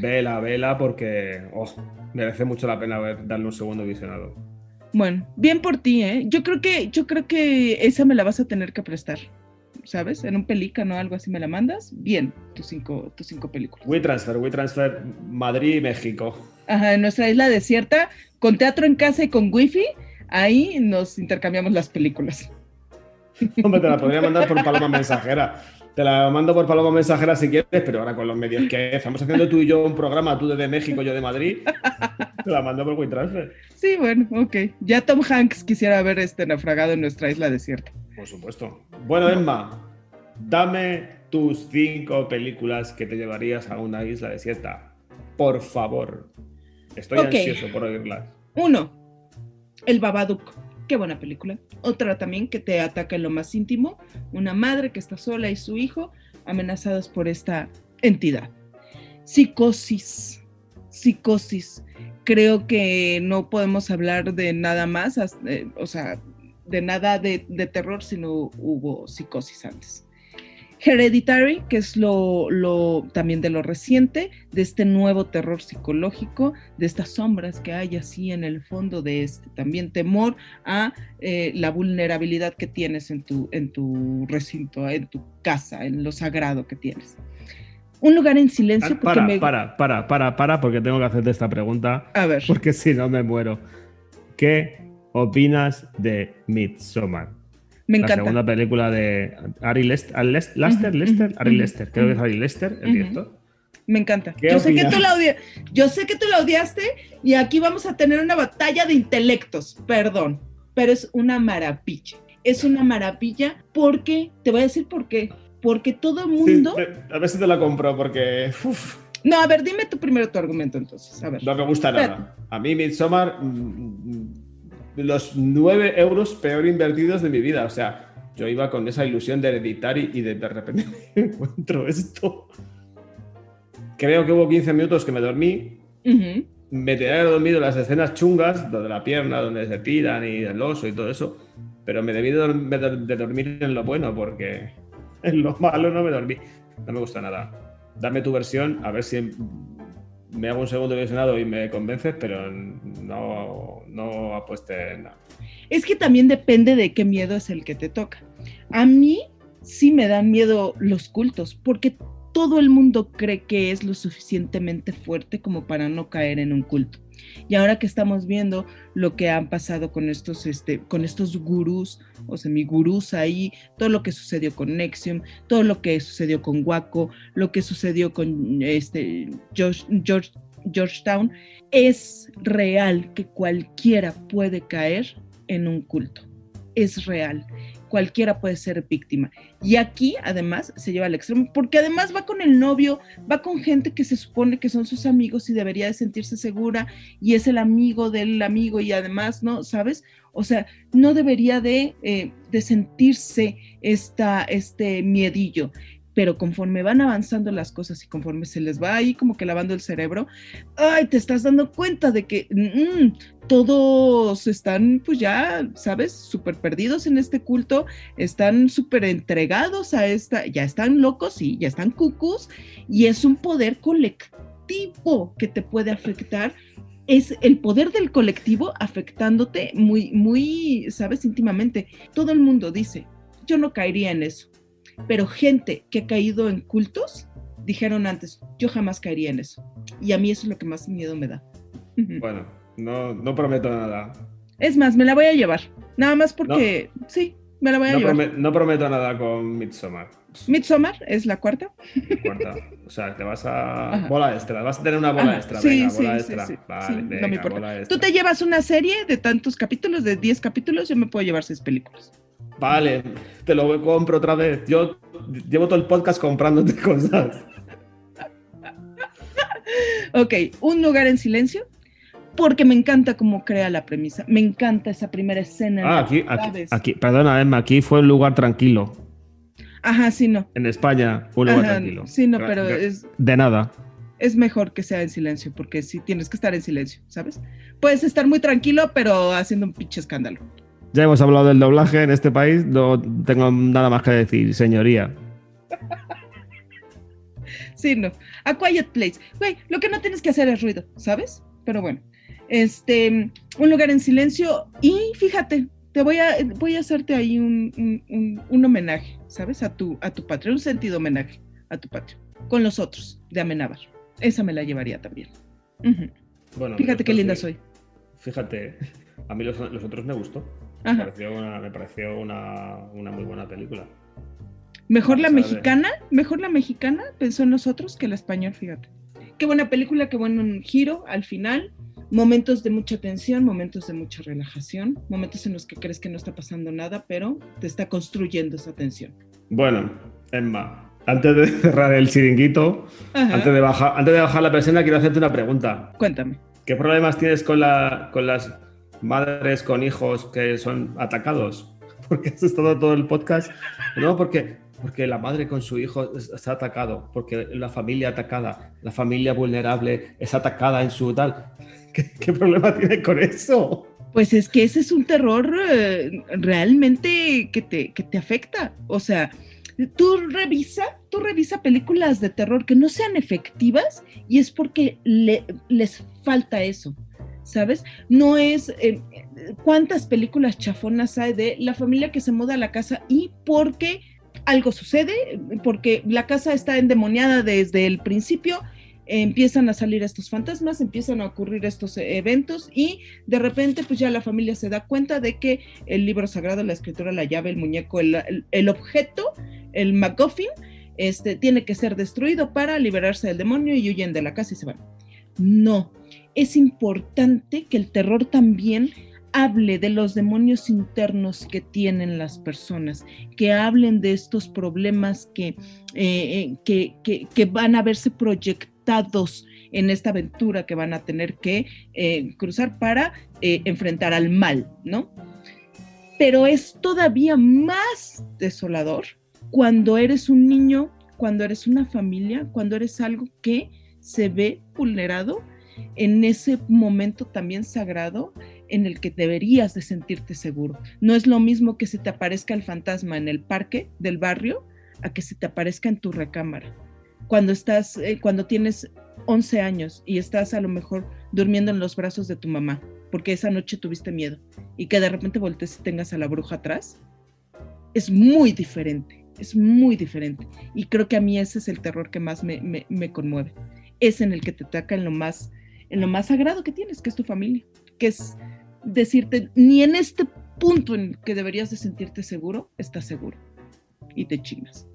Vela, vela, porque oh, merece mucho la pena darle un segundo visionado. Bueno, bien por ti, ¿eh? Yo creo que, yo creo que esa me la vas a tener que prestar. ¿Sabes? En un pelícano o algo así me la mandas. Bien, tus cinco, tus cinco películas. WeTransfer, WeTransfer, Madrid y México. Ajá, en nuestra isla desierta, con teatro en casa y con wifi, ahí nos intercambiamos las películas. Hombre, te la podría mandar por paloma mensajera. Te la mando por paloma mensajera si quieres, pero ahora con los medios que estamos haciendo tú y yo un programa, tú desde México, yo de Madrid, te la mando por WeTransfer. Sí, bueno, ok. Ya Tom Hanks quisiera ver este naufragado en nuestra isla desierta. Por supuesto. Bueno, Emma, dame tus cinco películas que te llevarías a una isla desierta. Por favor. Estoy ansioso por oírlas. Uno, El Babadook. Qué buena película. Otra también que te ataca en lo más íntimo, una madre que está sola y su hijo amenazados por esta entidad. Psicosis, psicosis. Creo que no podemos hablar de nada más, eh, o sea, de nada de, de terror si no hubo psicosis antes. Hereditary, que es lo, también de lo reciente, de este nuevo terror psicológico, de estas sombras que hay así en el fondo de este también temor a eh, la vulnerabilidad que tienes en tu, en tu recinto, en tu casa, en lo sagrado que tienes. Un lugar en silencio. Ah, para, para, para, para, para, porque tengo que hacerte esta pregunta. A ver. Porque si no me muero. ¿Qué opinas de Midsommar? Me encanta. La segunda película de Ari Lester, Lester, Lester, Ari Lester, creo que es Ari Lester, el director. Me encanta. Yo sé, que tú la Yo sé que tú la odiaste y aquí vamos a tener una batalla de intelectos, perdón, pero es una maravilla. Es una maravilla porque, te voy a decir por qué, porque todo el mundo... a ver si te la compro porque... No, a ver, dime tu primero tu argumento entonces. A ver. No me gusta nada. A mí Midsommar mm, los 9 euros peor invertidos de mi vida. O sea, yo iba con esa ilusión de editar y, de, repente [LAUGHS] me encuentro esto. Creo que hubo 15 minutos que me dormí. Me tenía dormido las escenas chungas, donde la pierna, donde se tiran y el oso y todo eso. Pero me debí de, dormir en lo bueno porque [LAUGHS] en lo malo no me dormí. No me gusta nada. Dame tu versión, a ver si me hago un segundo visionado y me convences, pero no, no apueste en nada. Es que también depende de qué miedo es el que te toca. A mí sí me dan miedo los cultos, porque todo el mundo cree que es lo suficientemente fuerte como para no caer en un culto. Y ahora que estamos viendo lo que han pasado con estos, este, con estos gurús o semigurús ahí, todo lo que sucedió con Nexium, todo lo que sucedió con Waco, lo que sucedió con este, George, George, Georgetown, es real que cualquiera puede caer en un culto. Es real cualquiera puede ser víctima. Y aquí además se lleva al extremo, porque además va con el novio, va con gente que se supone que son sus amigos y debería de sentirse segura y es el amigo del amigo y además, ¿no? ¿Sabes? O sea, no debería de, eh, de sentirse esta, este miedillo pero conforme van avanzando las cosas y conforme se les va ahí como que lavando el cerebro, ay, te estás dando cuenta de que mm, todos están pues ya, ¿sabes? Súper perdidos en este culto, están súper entregados a esta, ya están locos, sí, ya están cucus, y es un poder colectivo que te puede afectar es el poder del colectivo afectándote muy, muy, sabes, íntimamente. Todo el mundo dice, yo no caería en eso pero gente que ha caído en cultos dijeron antes, yo jamás caería en eso. Y a mí eso es lo que más miedo me da. Bueno, No, no prometo nada. Es más, me la voy a llevar. Nada más porque sí, me la voy a No, llevar. no prometo nada con Midsommar. Midsommar es la cuarta. Cuarta. O sea, te vas a. Ajá. Bola extra. Vas a tener una bola Ajá, extra. sí, venga, sí, bola sí, extra. sí, Vale, no me importa. Tú te llevas una serie de tantos capítulos, de 10 capítulos, yo me puedo llevar 6 películas. Vale, te lo compro otra vez. Yo llevo todo el podcast comprándote [LAUGHS] cosas. Ok, Un lugar en silencio, porque me encanta cómo crea la premisa. Me encanta esa primera escena. en Ah, aquí, aquí, aquí, perdona, Emma, aquí fue un lugar tranquilo. Ajá, sí, no. En España, un lugar Ajá, tranquilo. sí, no, pero es, De nada. es mejor que sea en silencio, porque sí tienes que estar en silencio, ¿sabes? Puedes estar muy tranquilo, pero haciendo un pinche escándalo. Ya hemos hablado del doblaje en este país, no tengo nada más que decir, señoría. Sí, no. A Quiet Place. Güey, lo que no tienes que hacer es ruido, ¿sabes? Pero bueno. Este, un lugar en silencio. Y fíjate, te voy a, voy a hacerte ahí un, un- un- un homenaje, ¿sabes? A tu, a tu patria, un sentido homenaje a tu patria. Con los otros, de Amenábar. Esa me la llevaría también. Ujú. Bueno, Fíjate qué linda sí. soy. Fíjate, a mí los, los otros me gustó. Me Ajá. pareció, una, me pareció una, una muy buena película. Mejor la mexicana, mejor la mexicana pensó en nosotros que la español, fíjate. Qué buena película, qué buen giro al final. Momentos de mucha tensión, momentos de mucha relajación, momentos en los que crees que no está pasando nada, pero te está construyendo esa tensión. Bueno, Emma, antes de [LAUGHS] cerrar el chiringuito, Ajá. antes de, bajar, antes de bajar la persiana, quiero hacerte una pregunta. Cuéntame. ¿Qué problemas tienes con, la, con las madres con hijos que son atacados? [LAUGHS] Porque has estado todo el podcast. No, porque, porque la madre con su hijo es- está atacado, porque la familia atacada, la familia vulnerable es atacada en su tal. [LAUGHS] ¿Qué, qué problema tiene con eso? Pues es que ese es un terror eh, realmente que te, que te afecta. O sea, tú revisa, tú revisa películas de terror que no sean efectivas y es porque le- les falta eso, ¿sabes? No es eh, cuántas películas chafonas hay de la familia que se muda a la casa y porque algo sucede, porque la casa está endemoniada desde el principio. Empiezan a salir estos fantasmas, empiezan a ocurrir estos eventos y de repente pues ya la familia se da cuenta de que el libro sagrado, la escritura, la llave, el muñeco, el, el- el objeto, el MacGuffin, este, tiene que ser destruido para liberarse del demonio y huyen de la casa y se van. No, es importante que el terror también hable de los demonios internos que tienen las personas, que hablen de estos problemas que, eh, eh, que, que- van a verse proyectados en esta aventura que van a tener que eh, cruzar para enfrentar al mal, ¿no? Pero es todavía más desolador cuando eres un niño, cuando eres una familia, cuando eres algo que se ve vulnerado en ese momento también sagrado en el que deberías de sentirte seguro. No es lo mismo que se te aparezca el fantasma en el parque del barrio a que se te aparezca en tu recámara. Cuando estás, eh, cuando tienes 11 años y estás a lo mejor durmiendo en los brazos de tu mamá, porque esa noche tuviste miedo y que de repente voltees y tengas a la bruja atrás, es muy diferente, es muy diferente. Y creo que a mí ese es el terror que más me, me- conmueve. Es en el que te ataca en lo más, en lo más sagrado que tienes, que es tu familia, que es decirte, ni en este punto en el que deberías de sentirte seguro, estás seguro. Y te chingas.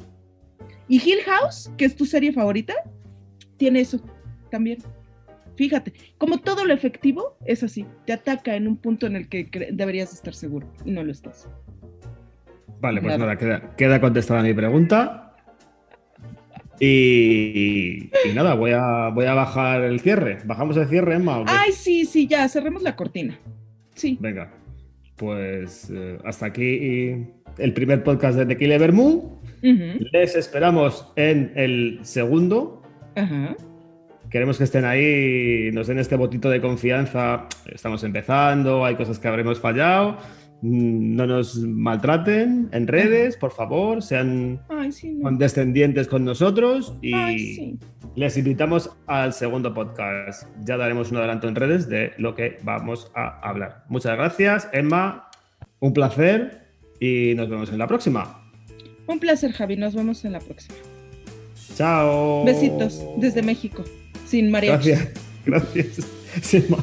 Y Hill House, que es tu serie favorita, tiene eso también. Fíjate, como todo lo efectivo es así, te ataca en un punto en el que deberías estar seguro y no lo estás. Vale, pues Nada. nada, queda, queda contestada mi pregunta. Y, y nada, voy a, voy a bajar el cierre. ¿Bajamos el cierre, Emma? Ay, sí, sí, ya, cerremos la cortina. Sí. Venga, pues eh, hasta aquí el primer podcast de Tequila. Ujú, Les esperamos en el segundo. Ajá. Queremos que estén ahí, nos den este botito de confianza. Estamos empezando, hay cosas que habremos fallado. Mm, No nos maltraten en redes, por favor, sean Ay, sí. no. condescendientes con nosotros y Ay, sí. les invitamos al segundo podcast. Ya daremos un adelanto en redes de lo que vamos a hablar. Muchas gracias, Emma. Un placer y nos vemos en la próxima. Un placer, Javi. Nos vemos en la próxima. Chao. Besitos desde México, sin mariachis. Gracias. [LAUGHS] Gracias. Sí, ma-